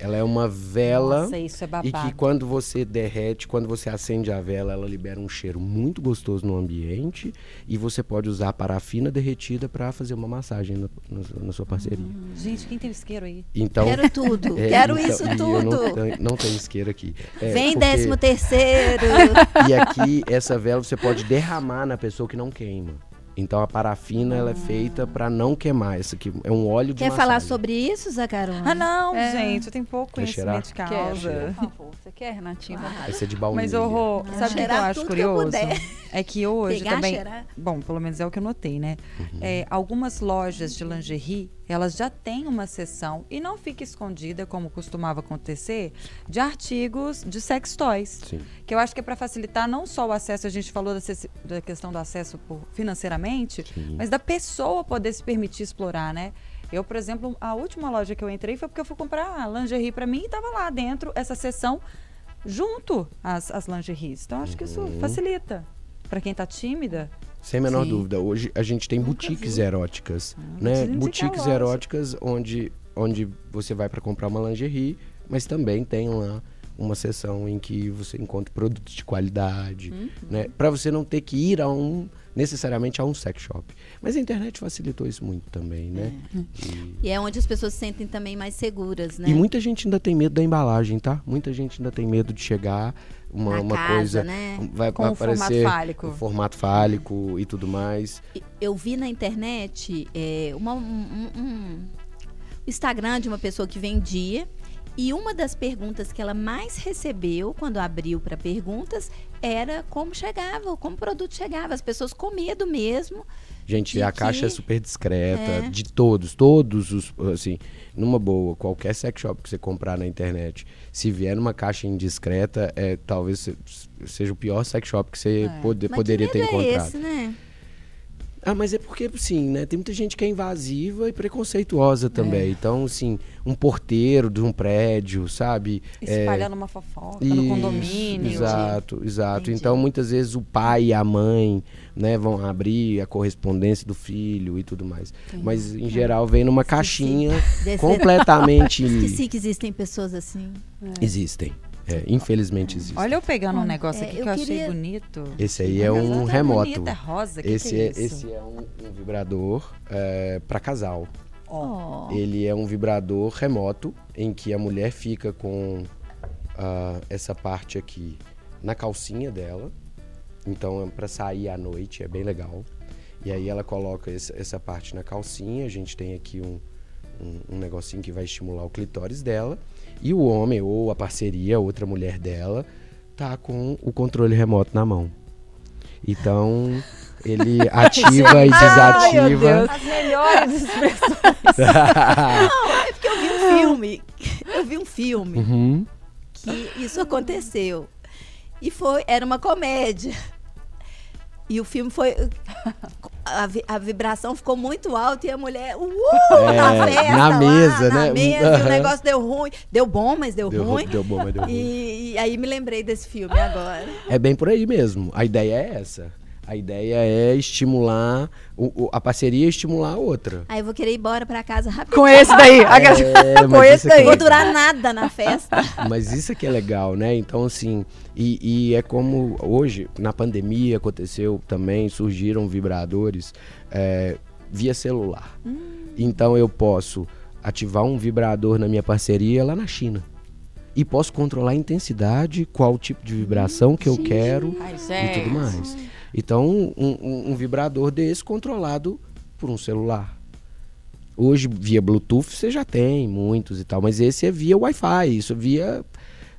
Ela é uma vela. Nossa, isso é E babado. que quando você derrete, quando você acende a vela, ela libera um cheiro muito gostoso no ambiente. E você pode usar a parafina derretida para fazer uma massagem na, na- na sua parceria. Gente, quem tem isqueiro aí? Então, Quero tudo. é, Quero então- isso e eu tudo. não, tenho- não tenho isqueiro aqui. É, Vem porque- décimo terceiro. E aqui, essa vela você pode derramar na pessoa que não queima. Então a parafina ela é feita para não queimar. Essa aqui é um óleo de Quer falar sobre isso, Zacarone? Ah, não, É. gente, eu tenho pouco Quer cheirar? conhecimento de Quer, causa. por favor. Você quer, Renatinha? Essa é de baunilha. Mas, ô, Rô, Ah, sabe o que eu cheirar acho eu curioso? puder. É que hoje Pegar, também. cheirar. Bom, pelo menos é o que eu notei, né? Uhum. É, algumas lojas de lingerie, elas já têm uma seção, e não fica escondida, como costumava acontecer, de artigos de sex toys. Sim. Que eu acho que é para facilitar não só o acesso, a gente falou da, da questão do acesso por- financeiramente, Sim. mas da pessoa poder se permitir explorar, né? Eu, por exemplo, a última loja que eu entrei foi porque eu fui comprar lingerie pra mim e tava lá dentro essa seção junto às, às lingeries. Então acho que isso Uhum. facilita. Pra quem tá tímida, Sem a menor Sim. dúvida. Hoje a gente tem boutiques eróticas, Ah, né? Boutiques loja. eróticas onde, onde você vai para comprar uma lingerie, mas também tem lá uma seção em que você encontra produtos de qualidade, Uhum. né? Para você não ter que ir a um necessariamente a um sex shop. Mas a internet facilitou isso muito também, né? E, E é onde as pessoas se sentem também mais seguras, né? e muita gente ainda tem medo da embalagem, tá? Muita gente ainda tem medo de chegar uma, Na uma casa, coisa né? vai, Com vai o formato aparecer fálico. o formato fálico e tudo mais. Eu vi na internet é, uma- um, um- um Instagram de uma pessoa que vendia. E uma das perguntas que ela mais recebeu quando abriu para perguntas era como chegava, como o produto chegava. As pessoas com medo mesmo. Gente, a caixa é que- super discreta, É. de todos, todos os, assim, numa boa, qualquer sex shop que você comprar na internet, se vier numa caixa indiscreta, é, talvez se- seja o pior sex shop que você É. pode- Mas poderia que ter medo é encontrado. esse, né? Ah, mas é porque, sim, né? Tem muita gente que é invasiva e preconceituosa também. Então, assim, um porteiro de um prédio, sabe? É, espalhando uma fofoca no condomínio. Exato, exato. Entendi. Então, muitas vezes o pai e a mãe, né, vão abrir a correspondência do filho e tudo mais. Mas, em geral, vem numa caixinha Desse- completamente... Esqueci que existem pessoas assim. Existem. É, infelizmente existem. Olha eu pegando um negócio é, aqui eu que eu achei queria- bonito. Esse aí é um tá remoto. bonito, é rosa, que esse, que é, é, isso? esse é um, um vibrador é, para casal. Ó. Ele é um vibrador remoto em que a mulher fica com ah, essa parte aqui na calcinha dela. Então, é para sair à noite, é bem legal. E aí ela coloca esse- essa parte na calcinha. A gente tem aqui um, um, um negocinho que vai estimular o clitóris dela. E o homem ou a parceria, outra mulher dela, tá com o controle remoto na mão. Então, ele ativa e desativa. As melhores expressões. Não, é porque eu vi um filme. Eu vi um filme Uhum. que isso aconteceu. E foi, era uma comédia. E o filme foi. A, vi- a vibração ficou muito alta e a mulher. Uh, É, na festa, na lá, mesa, na né? mesa, e o negócio deu ruim. Deu bom, mas deu, Deu, ruim. deu bom, mas deu ruim. E, e aí me lembrei desse filme agora. É bem por aí mesmo. A ideia é essa. A ideia é estimular, o- o- a parceria é estimular a outra. Aí eu vou querer ir embora pra casa rápido. Com esse daí. É, com mas esse isso aqui daí. é Vou durar nada na festa. Mas isso aqui é legal, né? Então, assim, e, e é como hoje, na pandemia aconteceu também, surgiram vibradores é, via celular. Então eu posso ativar um vibrador na minha parceria lá na China. E posso controlar a intensidade, qual tipo de vibração que eu quero Ai, e tudo mais. Então, um, um- um vibrador desse controlado por um celular. Hoje, via Bluetooth, você já tem muitos e tal, mas esse é via Wi-Fi, isso é via,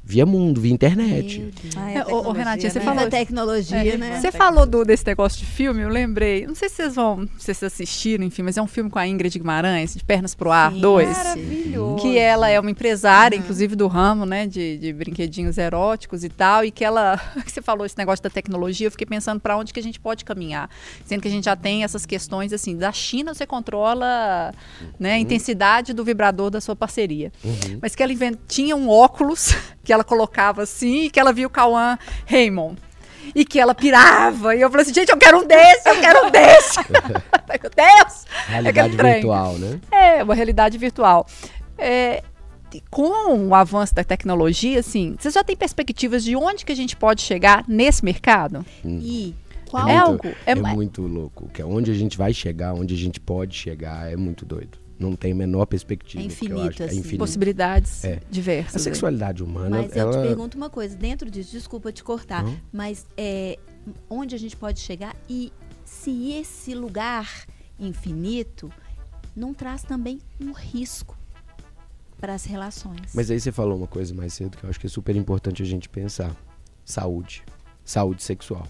via mundo, via internet. Ai, É, a ô, ô, tecnologia, Renatinha, você né? falou- Viva a tecnologia, né? Você falou do, desse negócio de filme, eu lembrei. Não sei se vocês vão, se vocês assistiram, enfim, mas é um filme com a Ingrid Guimarães, de Pernas pro Ar Sim. 2. Maravilhoso. Que ela é uma empresária, inclusive do ramo, né, de, de brinquedinhos eróticos e tal, e que ela, que você falou esse negócio da tecnologia, eu fiquei pensando para onde que a gente pode caminhar, sendo que a gente já tem essas questões assim, da China você controla, né, a intensidade do vibrador da sua parceria, Uhum. mas que ela invent... tinha um óculos que ela colocava assim, e que ela via o Cauã Raymond. E que ela pirava. E eu falei assim, gente, eu quero um desse, eu quero um desse. Meu Deus! Realidade virtual, né? É, uma realidade virtual. É, com o avanço da tecnologia, assim, vocês já têm perspectivas de onde que a gente pode chegar nesse mercado? E É qual É muito, algo- é é muito louco. Que é onde a gente vai chegar, onde a gente pode chegar, é muito doido. Não tem a menor perspectiva. É eu infinito, acho- assim. É infinito. Possibilidades É. diversas. A aí. sexualidade humana, Mas eu ela... te pergunto uma coisa, dentro disso, desculpa te cortar, Não. mas é, onde a gente pode chegar e se esse lugar infinito não traz também um risco para as relações. Mas aí você falou uma coisa mais cedo que eu acho que é super importante a gente pensar. Saúde. Saúde sexual.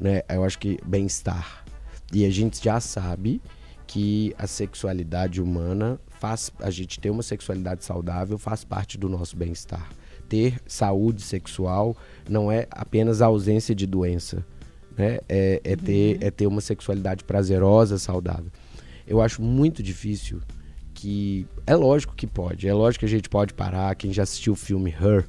Né? Eu acho que bem-estar. E a gente já sabe que a sexualidade humana faz. A gente ter uma sexualidade saudável faz parte do nosso bem-estar. Ter saúde sexual não é apenas a ausência de doença. Né? É, é ter, é ter uma sexualidade prazerosa, saudável. Eu acho muito difícil que é lógico que pode, é lógico que a gente pode parar. Quem já assistiu o filme Her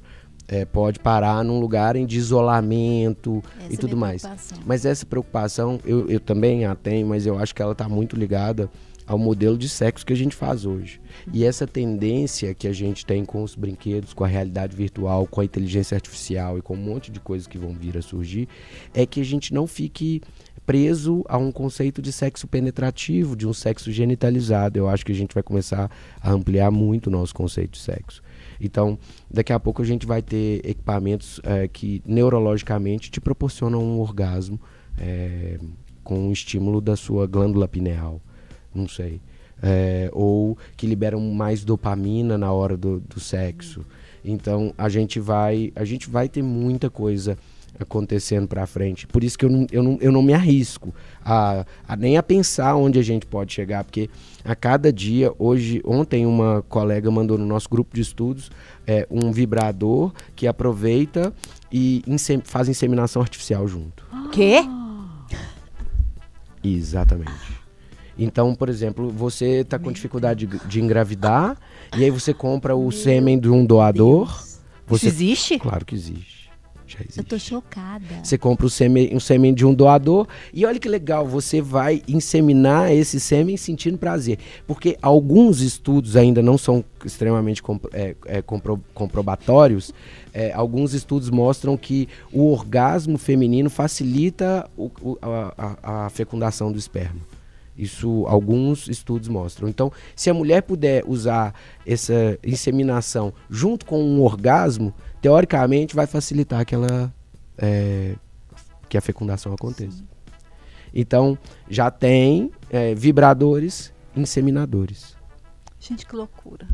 é, pode parar num lugar em de isolamento Essa e é tudo mais. Mas essa preocupação eu, eu também a tenho, mas eu acho que ela está muito ligada ao modelo de sexo que a gente faz hoje. E essa tendência que a gente tem com os brinquedos, com a realidade virtual, com a inteligência artificial e com um monte de coisas que vão vir a surgir, é que a gente não fique preso a um conceito de sexo penetrativo, de um sexo genitalizado. Eu acho que a gente vai começar a ampliar muito o nosso conceito de sexo. Então, daqui a pouco a gente vai ter equipamentos eh, que neurologicamente te proporcionam um orgasmo eh, com o estímulo da sua glândula pineal. Não sei. Eh, ou que liberam mais dopamina na hora do, do sexo. Então a gente vai a gente vai ter muita coisa acontecendo para frente. Por isso que eu não, eu não, eu não me arrisco a, a nem a pensar onde a gente pode chegar, porque a cada dia, hoje, ontem uma colega mandou no nosso grupo de estudos é, um vibrador que aproveita e insem- faz inseminação artificial junto. Quê? Exatamente. Então, por exemplo, você está com dificuldade de, de engravidar e aí você compra o sêmen de um doador. Isso Você... existe? Claro que existe. Já existe. Eu tô chocada. Você compra o sêmen, um sêmen de um doador e olha que legal, você vai inseminar esse sêmen sentindo prazer. Porque alguns estudos ainda não são extremamente compro- é, é, compro- comprobatórios. é, alguns estudos mostram que o orgasmo feminino facilita o- o- a, a- a fecundação do esperma. Isso alguns estudos mostram. Então, se a mulher puder usar essa inseminação junto com um orgasmo, teoricamente vai facilitar que ela é, que a fecundação aconteça. Então, já tem é, vibradores inseminadores. Gente, que loucura.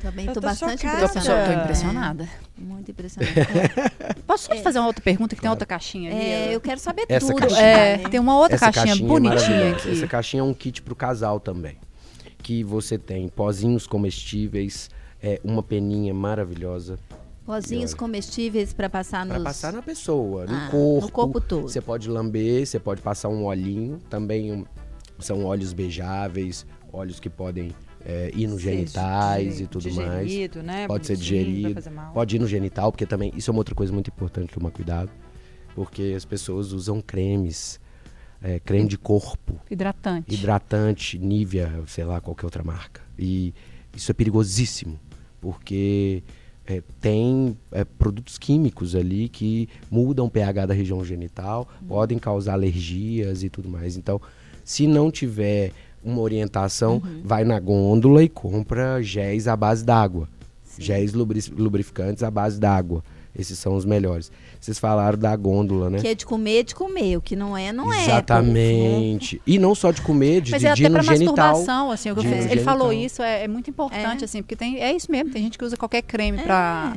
Também Eu tô, tô bastante. Tô, impressionada. tô impressionada. Muito impressionada. Posso só te fazer uma outra pergunta que tem outra caixinha ali? É, eu quero saber Essa tudo. caixinha. É, né? tem uma outra Essa caixinha, é bonitinha aqui. Essa caixinha é um kit pro casal também. Que você tem pozinhos comestíveis, é, uma peninha maravilhosa Pozinhos comestíveis para passar para nos... passar na pessoa, no Ah, corpo. no corpo todo. Você pode lamber, você pode passar um olhinho. Também um- são óleos beijáveis, óleos que podem é, ir nos genitais e tudo mais. digerido, Né? Pode ser digerido, fazer mal. pode ir no genital, porque também isso é uma outra coisa muito importante tomar cuidado, porque as pessoas usam cremes, é, creme de corpo, Hidratante. hidratante, Nivea, sei lá, qualquer outra marca. E isso é perigosíssimo, porque é, tem é, produtos químicos ali que mudam o pH da região genital, podem causar alergias e tudo mais. Então, se não tiver uma orientação, vai na gôndola e compra géis à base d'água. Géis lubri- lubrificantes à base d'água. Esses são os melhores. Vocês falaram da gôndola, né? Que é de comer, de comer. O que não é, não é. Exatamente. E não só de comer, de, Mas de, é até genital. masturbação, assim, o que eu fiz. Ele falou isso, é, é muito importante, É. assim, porque tem, é isso mesmo, tem gente que usa qualquer creme É. pra,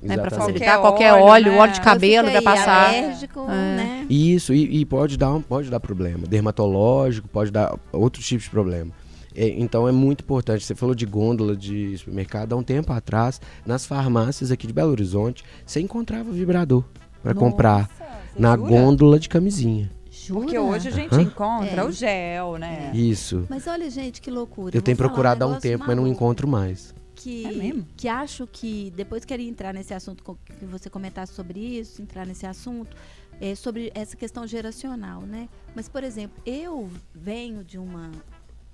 né, Exatamente. facilitar Qualquer qualquer óleo, óleo, né? óleo de cabelo aí passar. alérgico, né? Isso, e, e pode, dar, um- pode dar problema. Dermatológico, pode dar outros tipos de problema. É, então é muito importante. Você falou de gôndola de supermercado. Há um tempo atrás, nas farmácias aqui de Belo Horizonte, você encontrava vibrador para comprar na jura? gôndola de camisinha. Jura? Porque hoje a gente Aham. encontra É. o gel, né? Isso. Mas olha, gente, que loucura. Eu tenho procurado há um tempo, mas não maluco. encontro mais. que, É mesmo? que acho que depois queria entrar nesse assunto que você comentasse sobre isso, entrar nesse assunto é, sobre essa questão geracional, né? Mas por exemplo, eu venho de uma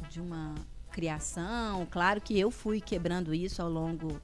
de uma criação, claro que eu fui quebrando isso ao longo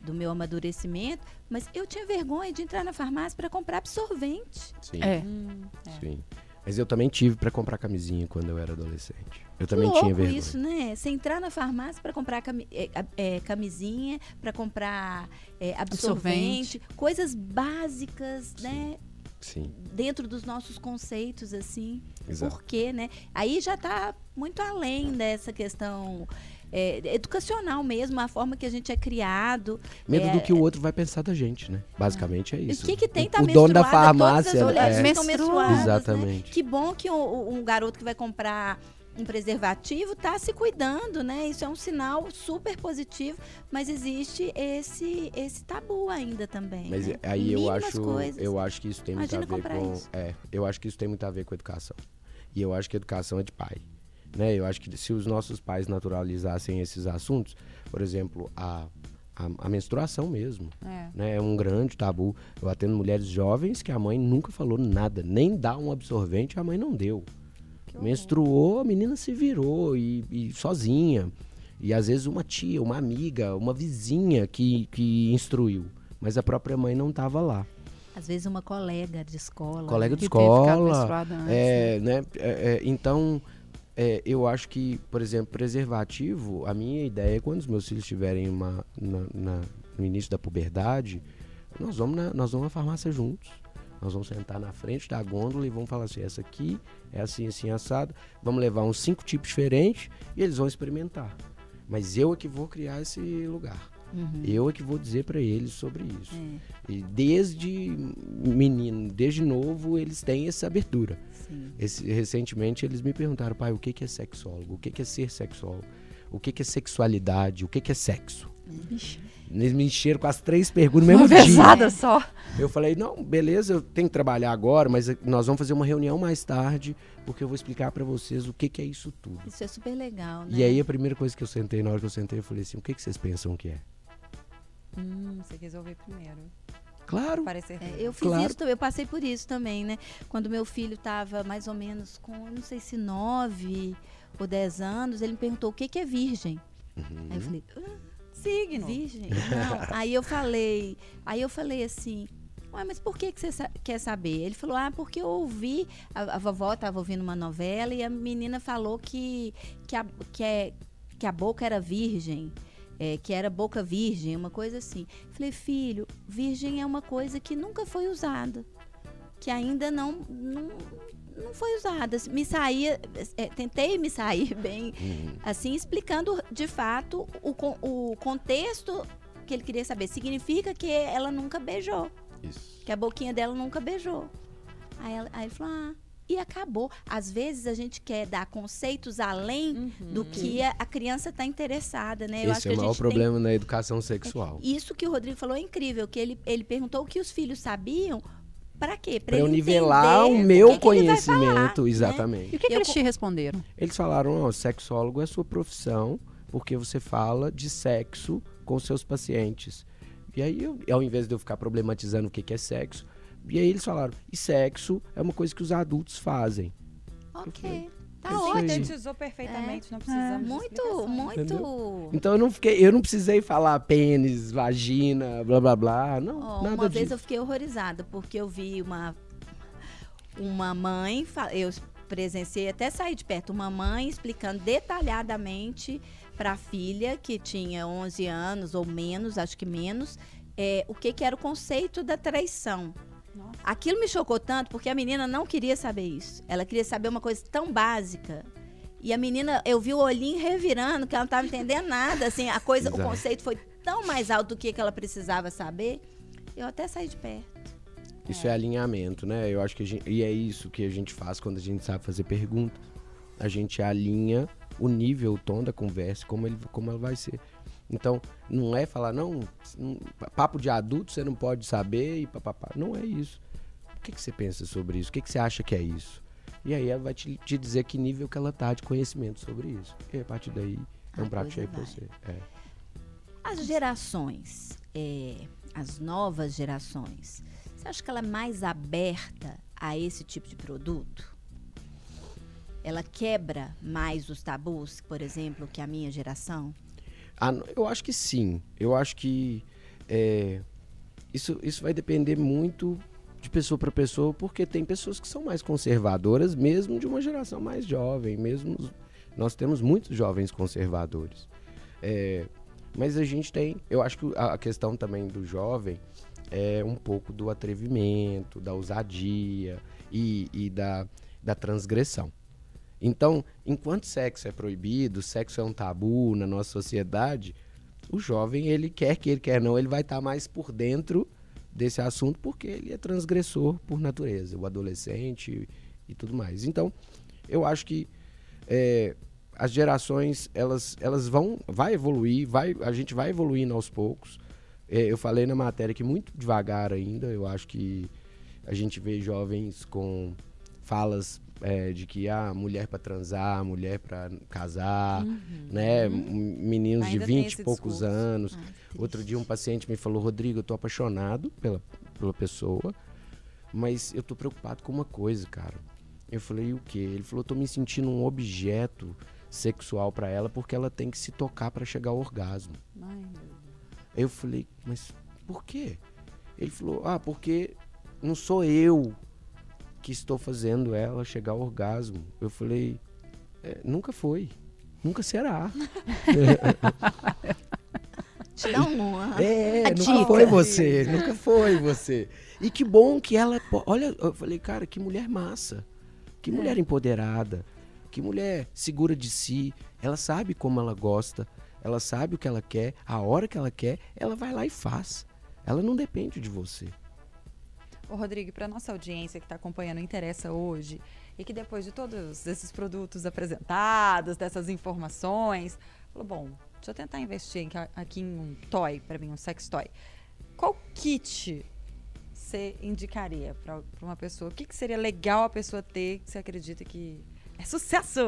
do meu amadurecimento, mas eu tinha vergonha de entrar na farmácia para comprar absorvente. Sim. É. Hum, é. Sim. Mas eu também tive para comprar camisinha quando eu era adolescente. Eu também Louco tinha vergonha. isso, né? Você entrar na farmácia para comprar cami- é, é, camisinha, para comprar é, absorvente, coisas básicas, né? Sim, Dentro dos nossos conceitos, assim. exato. Por quê, né? Aí já está muito além dessa questão é, educacional mesmo, a forma que a gente é criado. Medo É, do que o outro vai pensar da gente, né? Basicamente é isso. O que, que tem tá o dono da farmácia. Todas as mulheres é, estão menstruadas, né? Exatamente. Que bom que um, um garoto que vai comprar um preservativo tá se cuidando, né? Isso é um sinal super positivo, mas existe esse esse tabu ainda também. Mas né? aí eu Mínimas acho, coisas. eu acho que isso tem muito Imagina a ver com, isso. é, eu acho que isso tem muito a ver com educação. E eu acho que educação é de pai. Né? Eu acho que se os nossos pais naturalizassem esses assuntos, por exemplo, a, a, a menstruação mesmo, É. né? É um grande tabu. Eu atendo mulheres jovens que a mãe nunca falou nada, nem dá um absorvente a mãe não deu. Menstruou, a menina se virou e, e sozinha. E às vezes uma tia, uma amiga, uma vizinha que, que instruiu. Mas a própria mãe não estava lá. Às vezes uma colega de escola. Colega de tenha ficado escola. antes, É, né? é, é, então, é, eu acho que, por exemplo, preservativo, a minha ideia é quando os meus filhos estiverem uma, na- na- no início da puberdade, nós vamos, na, nós vamos na farmácia juntos. Nós vamos sentar na frente da gôndola e vamos falar assim, essa aqui é assim, assim, assado. Vamos levar uns cinco tipos diferentes e eles vão experimentar. Mas eu é que vou criar esse lugar. Uhum. Eu é que vou dizer para eles sobre isso. É, E desde menino, desde novo, eles têm essa abertura. Esse- recentemente eles me perguntaram, pai, o que, que é sexólogo? O que, que é ser sexólogo? O que, que é sexualidade? O que, que é sexo? Vixe, Eles me encheram com as três perguntas no uma mesmo dia. vezada só. Eu falei, não, beleza, eu tenho que trabalhar agora, mas nós vamos fazer uma reunião mais tarde, porque eu vou explicar para vocês o que, que é isso tudo. Isso é super legal, né? E aí a primeira coisa que eu sentei, na hora que eu sentei, eu falei assim, o que, que vocês pensam que é? Hum, você ouvir primeiro. Claro. É, eu fiz Claro. isso eu passei por isso também, né? Quando meu filho estava mais ou menos com, não sei se nove ou dez anos, ele me perguntou o que, que é virgem. Uhum. Aí eu falei, "Ah, Signo. virgem? Não. aí eu falei, aí eu falei assim, Ué, mas por que, que você sa- quer saber? Ele falou, ah, porque eu ouvi, a, a vovó estava ouvindo uma novela e a menina falou que, que, a, que, é, que a boca era virgem. é, que era boca virgem, uma coisa assim. Falei, filho, virgem é uma coisa que nunca foi usada. Que ainda não, não, não foi usada. Me saía, é, tentei me sair bem, assim, explicando de fato o, o contexto que ele queria saber. Significa que ela nunca beijou, Isso. que a boquinha dela nunca beijou. Aí, ela, aí ele falou, ah, e acabou. Às vezes a gente quer dar conceitos além do que a, a criança está interessada, né? Esse é o maior gente tem- problema na educação sexual. Isso que o Rodrigo falou é incrível, que ele, ele perguntou o que os filhos sabiam, para quê? Para eu nivelar o meu que que conhecimento, né? exatamente. E o que, que Eu eles te responderam? Eles falaram, ó, sexólogo é sua profissão, porque você fala de sexo com seus pacientes. E aí, eu, ao invés de eu ficar problematizando o que, que é sexo, e aí eles falaram, e sexo é uma coisa que os adultos fazem. Ok, tá ótimo. Sintetizou perfeitamente, não precisamos de Muito, muito. Então eu não fiquei, eu não precisei falar pênis, vagina, blá blá blá, não, Ó, nada uma vez disso. eu fiquei horrorizada, porque eu vi uma, uma mãe, eu presenciei até sair de perto, uma mãe explicando detalhadamente para a filha, que tinha 11 anos ou menos, acho que menos, é, o que, que era o conceito da traição. Nossa. Aquilo me chocou tanto porque a menina não queria saber isso. Ela queria saber uma coisa tão básica. E a menina, eu vi o olhinho revirando, que ela não estava entendendo nada. Assim, a coisa, o Exato. conceito foi tão mais alto do que, que ela precisava saber. Eu até saí de perto. Isso é alinhamento, né? Eu acho que a gente, e é isso que a gente faz quando a gente sabe fazer perguntas. A gente alinha o nível, o tom da conversa, como, ele, como ela vai ser. Então, não é falar, não, papo de adulto você não pode saber e papapá. Não é isso. O que, que você pensa sobre isso? O que, que você acha que é isso? E aí ela vai te, te dizer que nível que ela tá de conhecimento sobre isso. E a partir daí é um prato cheio pra vai. você. É. As gerações, é, as novas gerações, você acha que ela é mais aberta a esse tipo de produto? Ela quebra mais os tabus, por exemplo, que a minha geração? Ah, eu acho que sim. Eu acho que é, isso, isso vai depender muito de pessoa para pessoa, porque tem pessoas que são mais conservadoras, mesmo de uma geração mais jovem. Mesmo nós temos muitos jovens conservadores. É, mas a gente tem, eu acho que a a questão também do jovem é um pouco do atrevimento, da ousadia e, e da, da transgressão. Então, enquanto sexo é proibido, sexo é um tabu na nossa sociedade, o jovem, ele quer que ele quer não, ele vai estar mais por dentro desse assunto porque ele é transgressor por natureza, o adolescente e, e tudo mais. Então, eu acho que é, as gerações, elas, elas vão, vai evoluir, vai, a gente vai evoluindo aos poucos. É, eu falei na matéria que muito devagar ainda, eu acho que a gente vê jovens com falas é, de que a ah, mulher para transar, mulher para casar, Uhum. né? M- Meninos Ainda de tem 20 esse e poucos discurso. anos. Ai, Outro dia um paciente me falou, Rodrigo, eu tô apaixonado pela, pela pessoa, mas eu tô preocupado com uma coisa, cara. Eu falei, o quê? Ele falou, tô me sentindo um objeto sexual para ela porque ela tem que se tocar para chegar ao orgasmo. Ai, eu falei, mas por quê? Ele falou, ah, porque não sou eu que estou fazendo ela chegar ao orgasmo. Eu falei, "É, nunca foi. Nunca será. Te dá um. É, nunca dica. foi você, nunca foi você. E que bom que ela. Olha, eu falei, cara, que mulher massa. Que mulher empoderada. Que mulher segura de si. Ela sabe como ela gosta. Ela sabe o que ela quer. A hora que ela quer, ela vai lá e faz. Ela não depende de você. Ô, Rodrigo, para nossa audiência que está acompanhando Interessa hoje e que depois de todos esses produtos apresentados, dessas informações, falou, bom, deixa eu tentar investir aqui em um toy, para mim, um sex toy. Qual kit você indicaria para uma pessoa? O que, que seria legal a pessoa ter que você acredita que é sucesso?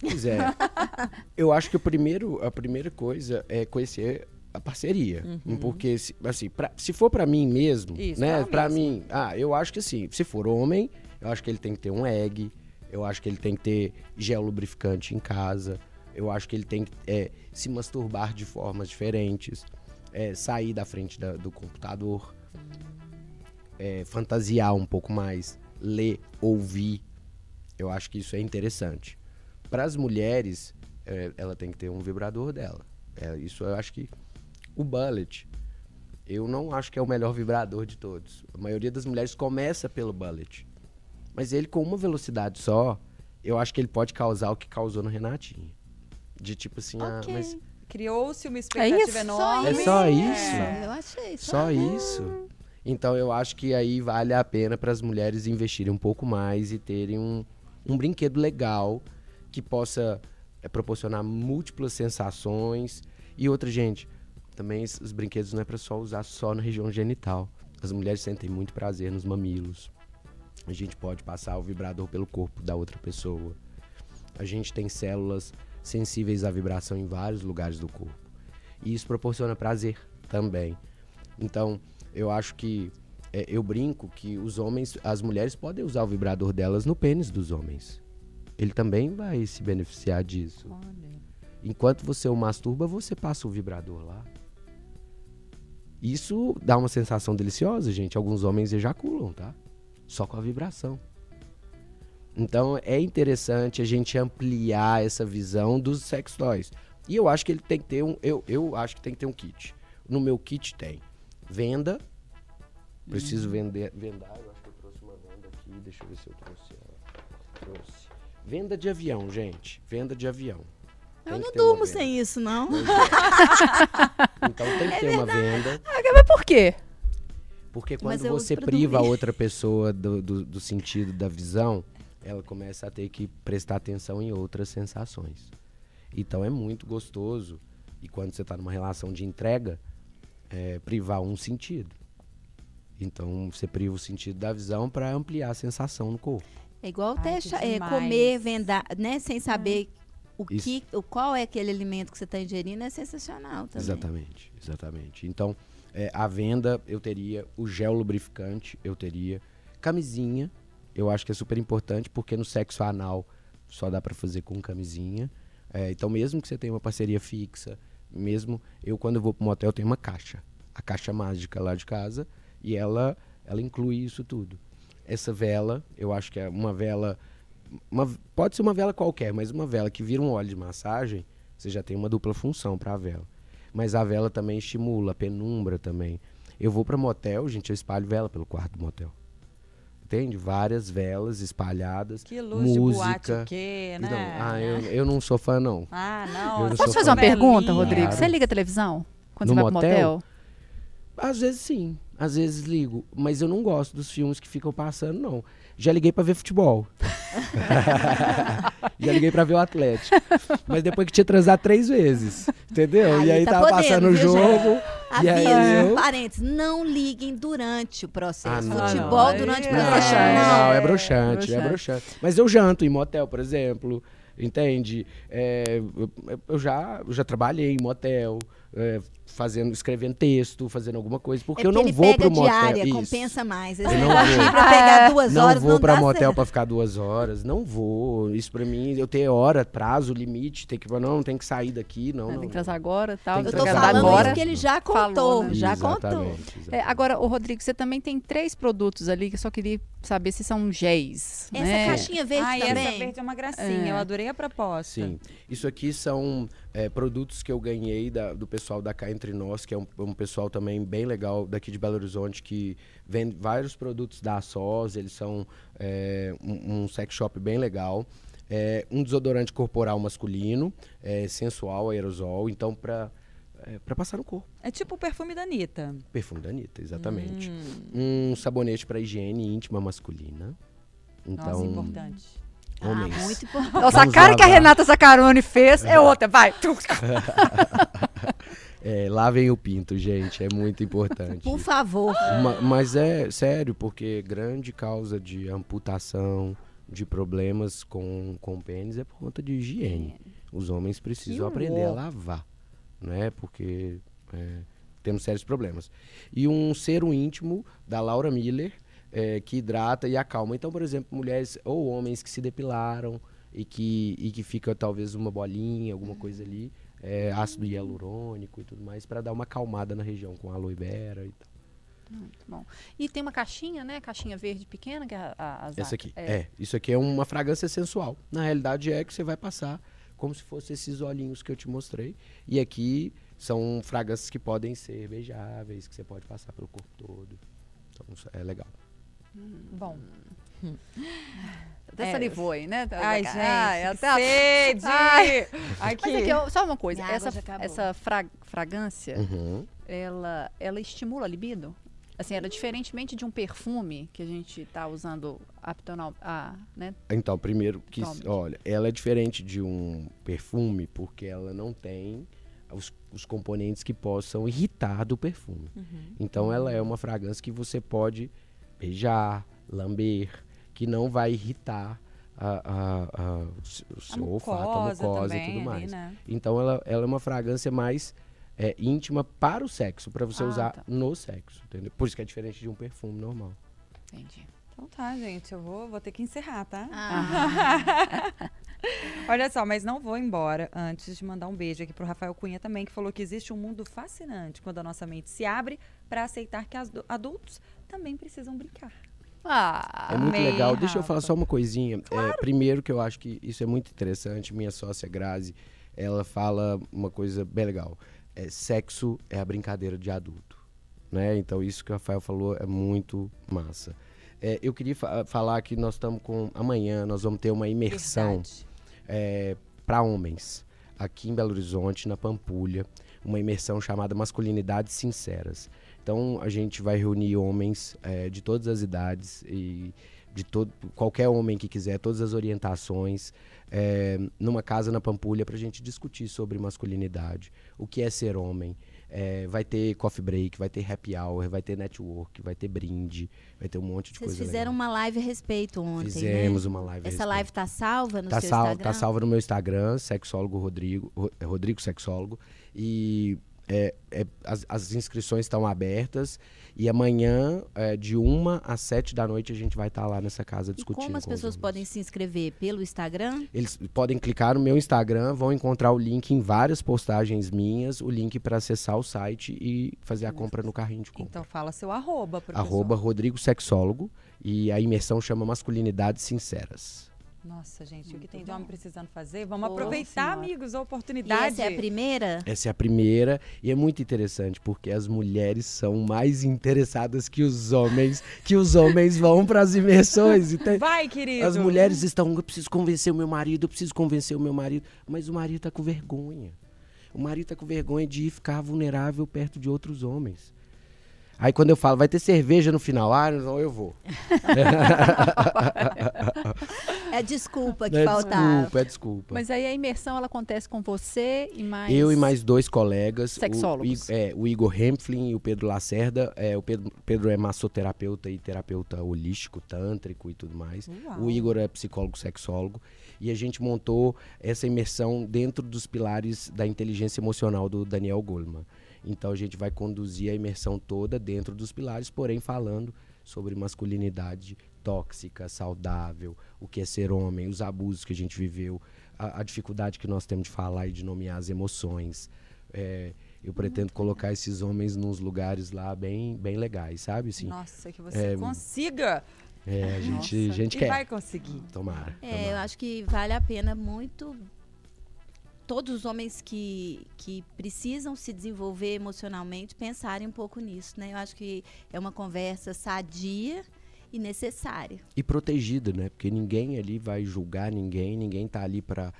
Pois é. eu acho que o primeiro, a primeira coisa é conhecer a parceria. Porque, se, assim, pra- se for pra mim mesmo, Isso, né? pra mim, ah, eu acho que assim, se for homem, eu acho que ele tem que ter um egg, eu acho que ele tem que ter gel lubrificante em casa, eu acho que ele tem que é, se masturbar de formas diferentes, é, sair da frente da- do computador, é, fantasiar um pouco mais, ler, ouvir. Eu acho que isso é interessante. Para as mulheres, é, ela tem que ter um vibrador dela. É, isso eu acho que o bullet, eu não acho que é o melhor vibrador de todos. A maioria das mulheres começa pelo bullet. Mas ele com uma velocidade só, eu acho que ele pode causar o que causou no Renatinho. De tipo assim, ah, Ok. mas Criou-se uma isso? expectativa Só enorme. É só isso? É. Eu achei. Só isso. Então eu acho que aí vale a pena para as mulheres investirem um pouco mais e terem um, um brinquedo legal que possa é, proporcionar múltiplas sensações. E outra, gente, também os brinquedos não é para só usar só na região genital. As mulheres sentem muito prazer nos mamilos. A gente pode passar o vibrador pelo corpo da outra pessoa. A gente tem células sensíveis à vibração em vários lugares do corpo. E isso proporciona prazer também. Então, eu acho que é, eu brinco que os homens, as mulheres podem usar o vibrador delas no pênis dos homens. Ele também vai se beneficiar disso. Olha. Enquanto você o masturba, você passa o vibrador lá. Isso dá uma sensação deliciosa, gente. Alguns homens ejaculam, tá? Só com a vibração. Então é interessante a gente ampliar essa visão dos sex toys. E eu acho que ele tem que ter um. Eu, eu acho que tem que ter um kit. No meu kit tem venda. Preciso vender, vendar. Eu acho que eu trouxe uma venda aqui. Deixa eu ver se eu trouxe ela. Trouxe. Venda de avião, gente. Venda de avião. Eu não durmo sem isso, não. É. Então tem que ter uma venda. Mas por quê? Porque quando você priva a dormir. outra pessoa do, do, do sentido da visão, ela começa a ter que prestar atenção em outras sensações. Então é muito gostoso. E quando você está numa relação de entrega, é, privar um sentido. Então você priva o sentido da visão para ampliar a sensação no corpo. É igual Ai, até é, comer, vendar, né? Sem saber o Isso. que, o, qual é aquele alimento que você está ingerindo, é sensacional também. Exatamente, exatamente. Então, é, a venda eu teria, o gel lubrificante eu teria, camisinha, eu acho que é super importante porque no sexo anal só dá pra fazer com camisinha. É, então, mesmo que você tenha uma parceria fixa, mesmo eu quando eu vou pro motel tenho uma caixa, a caixa mágica lá de casa e ela ela inclui isso tudo. Essa vela, eu acho que é uma vela uma- pode ser uma vela qualquer, mas uma vela que vira um óleo de massagem, você já tem uma dupla função para a vela. Mas a vela também estimula, a penumbra também. Eu vou para motel, gente, eu espalho vela pelo quarto do motel. Entende? Várias velas espalhadas. Que luz de boate música. o quê, E né? não, ah, eu, eu não sou fã, não. Ah, não. não Posso fazer uma fã. pergunta, velinha. Rodrigo? Claro. Você liga a televisão quando No você vai pro motel? motel? Às vezes sim, às vezes ligo. Mas eu não gosto dos filmes que ficam passando, não. Já liguei pra ver futebol. Já liguei pra ver o Atlético. Mas depois que tinha transado três vezes. Entendeu? Aí e aí tá tava podendo, passando o jogo. Aí Aviso, eu- parênteses, não liguem durante o processo. Ah, não. Futebol Ah, não. durante o é Não, processo. broxante. não, Não. é broxante, é broxante. broxante. Mas eu janto em motel, por exemplo, entende? É, eu, eu já, eu já trabalhei em motel, é, fazendo, escrevendo texto, fazendo alguma coisa, porque É eu não ele vou pega pro motel. diária, Isso. compensa mais. Eu não vou. pra pegar duas Não horas vou não pra motel certo. pra ficar duas horas, não vou. Isso pra mim, eu tenho hora, prazo, limite, tem que não, tem que sair daqui, não. Né, não. Tem que transar agora tal. Tem que Eu tô falando agora. isso que ele já Falou, contou, né? já contou. Exatamente, É, agora, o Rodrigo, você também tem três produtos ali que eu só queria saber se são géis. Essa né? caixinha verde Ai, também. essa verde é uma gracinha. É. Eu adorei a proposta. Sim. Isso aqui são é, produtos que eu ganhei da- do pessoal da Cá Entre Nós, que é um, um pessoal também bem legal daqui de Belo Horizonte, que vende vários produtos da SOS, eles são é, um, um sex shop bem legal. É, um desodorante corporal masculino, é, sensual, aerosol, então pra, é, pra passar no corpo. É tipo o perfume da Anitta. Perfume da Anitta, exatamente. Hum. Um sabonete para higiene íntima masculina. Então, Nossa, importante. Ah, homens. muito importante. Nossa, a Vamos cara que a lavar. Renata Sacarone fez é outra, vai. É, lavem o pinto, gente, é muito importante. Por favor. Ma- mas é sério, porque grande causa de amputação, de problemas com, com o pênis é por conta de higiene. Os homens precisam aprender a lavar, né? Porque é, temos sérios problemas. E um cero íntimo da Laura Miller, é, que hidrata e acalma. Então, por exemplo, mulheres ou homens que se depilaram e que, e que fica talvez uma bolinha, alguma coisa ali, é, ácido hialurônico e tudo mais, para dar uma acalmada na região com aloe vera e tal. Bom. E tem uma caixinha, né? Caixinha verde pequena, que é a, a, a Essa aqui. É. isso aqui é uma fragrância sensual. Na realidade é que você vai passar como se fosse esses olhinhos que eu te mostrei. E aqui são fragrâncias que podem ser beijáveis, que você pode passar pelo corpo todo. Então é legal. Bom. Até É. salivou aí, né? Ai, gente. Ai, que até a- sede! Ai. Aqui. Mas aqui, ó, só uma coisa. Minha Essa, essa fra- fragrância, Uhum. ela, ela estimula a libido? Assim, ela diferentemente de um perfume que a gente tá usando aptonal, ah, né? Então, primeiro que, olha, ela é diferente de um perfume porque ela não tem os, os componentes que possam irritar do perfume. Então, ela é uma fragrância que você pode beijar, lamber, que não vai irritar a, a- a- o seu a olfato, a mucosa também e tudo ali, mais. né? Então, ela, ela é uma fragrância mais é, íntima para o sexo, para você Ah, usar tá. no sexo, entendeu? Por isso que é diferente de um perfume normal. Entendi. Então tá, gente. Eu vou, vou ter que encerrar, tá? Ah, Olha só, mas não vou embora antes de mandar um beijo aqui pro Rafael Cunha também, que falou que existe um mundo fascinante quando a nossa mente se abre para aceitar que as- adultos também precisam brincar. Ah, É muito legal. Deixa eu falar só uma coisinha. É, primeiro que eu acho que isso é muito interessante. Minha sócia Grazi, ela fala uma coisa bem legal. É, sexo é a brincadeira de adulto. Né? Então isso que o Rafael falou é muito massa. É, eu queria fa- falar que nós estamos com. Amanhã nós vamos ter uma imersão Verdade. para homens aqui em Belo Horizonte, na Pampulha, uma imersão chamada Masculinidades Sinceras. Então a gente vai reunir homens eh, de todas as idades e de todo qualquer homem que quiser, todas as orientações, eh, numa casa na Pampulha para a gente discutir sobre masculinidade, o que é ser homem. Eh, vai ter coffee break, vai ter happy hour, vai ter network, vai ter brinde, vai ter um monte de vocês coisa fizeram legal. uma live a respeito ontem, Fizemos né? uma live. a Essa live tá salva no Tá, seu sal- Instagram? tá salva no meu Instagram, sexólogo Rodrigo, Ro- é Rodrigo Sexólogo. E é, é, as, as inscrições estão abertas. E amanhã, é, de uma às sete da noite, a gente vai estar lá nessa casa E discutindo. como as pessoas podem se inscrever? Pelo Instagram? Eles podem clicar no meu Instagram, vão encontrar o link em várias postagens minhas, o link para acessar o site e fazer a compra no carrinho de compra. Então fala seu arroba, professor. Arroba Rodrigo Sexólogo. E a imersão chama Masculinidades Sinceras. Nossa, gente, o que tem de homem precisando fazer? Vamos Nossa aproveitar, Senhora. amigos, a E oportunidade. essa é a primeira? Essa é a primeira e é muito interessante porque as mulheres são mais interessadas que os homens, que os homens vão para as imersões. Então, Vai, querido. as mulheres estão, eu preciso convencer o meu marido, eu preciso convencer o meu marido, mas o marido tá com vergonha. O marido tá com vergonha de ir ficar vulnerável perto de outros homens. Aí quando eu falo, vai ter cerveja no final, ah, não, eu vou. É desculpa que é faltava. desculpa, é desculpa. Mas aí a imersão ela acontece com você e mais. Eu e mais dois colegas. o- Sexólogos. O, é, o Igor Hempflin e o Pedro Lacerda. É, o Pedro, Pedro é massoterapeuta e terapeuta holístico, tântrico e tudo mais. Uau. O Igor é psicólogo, sexólogo. E a gente montou essa imersão dentro dos pilares da inteligência emocional do Daniel Goleman. Então a gente vai conduzir a imersão toda dentro dos pilares, porém falando sobre masculinidade tóxica, saudável, o que é ser homem, os abusos que a gente viveu, a, a dificuldade que nós temos de falar e de nomear as emoções. É, eu pretendo colocar esses homens nos lugares lá bem, bem legais, sabe? Assim, Nossa, que você consiga. é, a gente, Nossa, gente e quer. vai conseguir. Tomara. É, eu tomara. acho que vale a pena muito todos os homens que, que precisam se desenvolver emocionalmente pensarem um pouco nisso, né? Eu acho que é uma conversa sadia e necessária. E protegida, né? Porque ninguém ali vai julgar ninguém, ninguém tá ali pra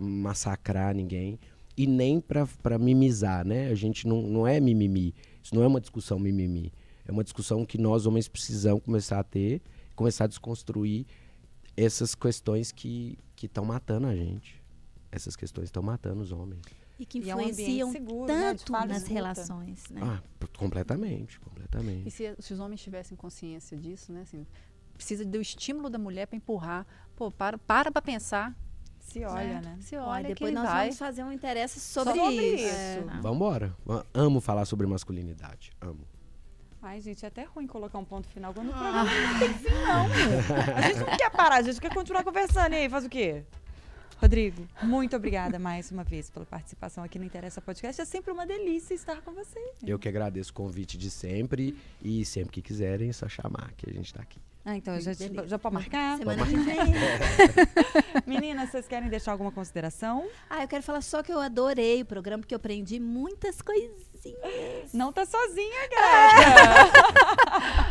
massacrar ninguém e nem pra mimizar, né? A gente não, não é mimimi. Isso não é uma discussão mimimi. É uma discussão que nós homens precisamos começar a ter, começar a desconstruir essas questões que estão matando a gente. Essas questões estão matando os homens. E que E é um influenciam seguro, né, tanto e nas relações, né? Ah, completamente, completamente. E se, se os homens tivessem consciência disso, né? Assim, precisa do estímulo da mulher para empurrar. Pô, para para pra pensar. Se olha, né? Se Ó, olha depois que nós vai. vamos fazer um interesse sobre, Sobre isso. isso. É. Vambora. Va- Amo falar sobre masculinidade. Amo. Ai, gente, é até ruim colocar um ponto final quando o programa não tem fim, não. A gente não quer parar, a gente quer continuar conversando. E aí, faz o quê? Rodrigo, muito obrigada mais uma vez pela participação aqui no Interessa Podcast. É sempre uma delícia estar com você. Eu que agradeço o convite de sempre e sempre que quiserem é só chamar que a gente tá aqui. Ah, então já, já pode marcar? Semana que vem. Meninas, vocês querem deixar alguma consideração? Ah, eu quero falar só que eu adorei o programa, porque eu aprendi muitas coisinhas. Não tá sozinha, Greta.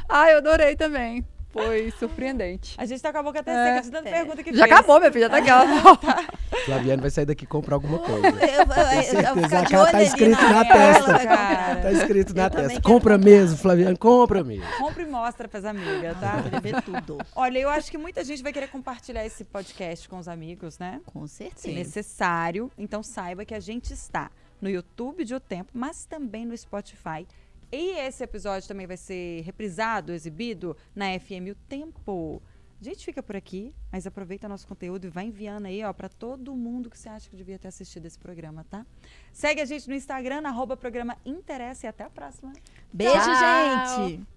Ah, eu adorei também. Foi surpreendente. A gente tá com a boca até É. seca de tanta pergunta que Já fez. acabou, minha filha, tá aquela. Flaviano vai sair daqui e comprar alguma coisa. Eu, eu, eu, eu, ficar de olho tá escrito na ela testa. Cara. Tá escrito na Eu testa. Compra comprar. mesmo, Flaviano, compra mesmo. Compre e mostra pras amigas, tá? Quero ver tudo. Olha, eu acho que muita gente vai querer compartilhar esse podcast com os amigos, né? Com Se certeza. necessário. Então saiba que a gente está no YouTube de O Tempo, mas também no Spotify. E esse episódio também vai ser reprisado, exibido na FM O Tempo. A gente fica por aqui, mas aproveita nosso conteúdo e vai enviando aí, ó, para todo mundo que você acha que devia ter assistido esse programa, tá? Segue a gente no Instagram, arroba programa Interessa e até a próxima. Beijo, Tchau. gente.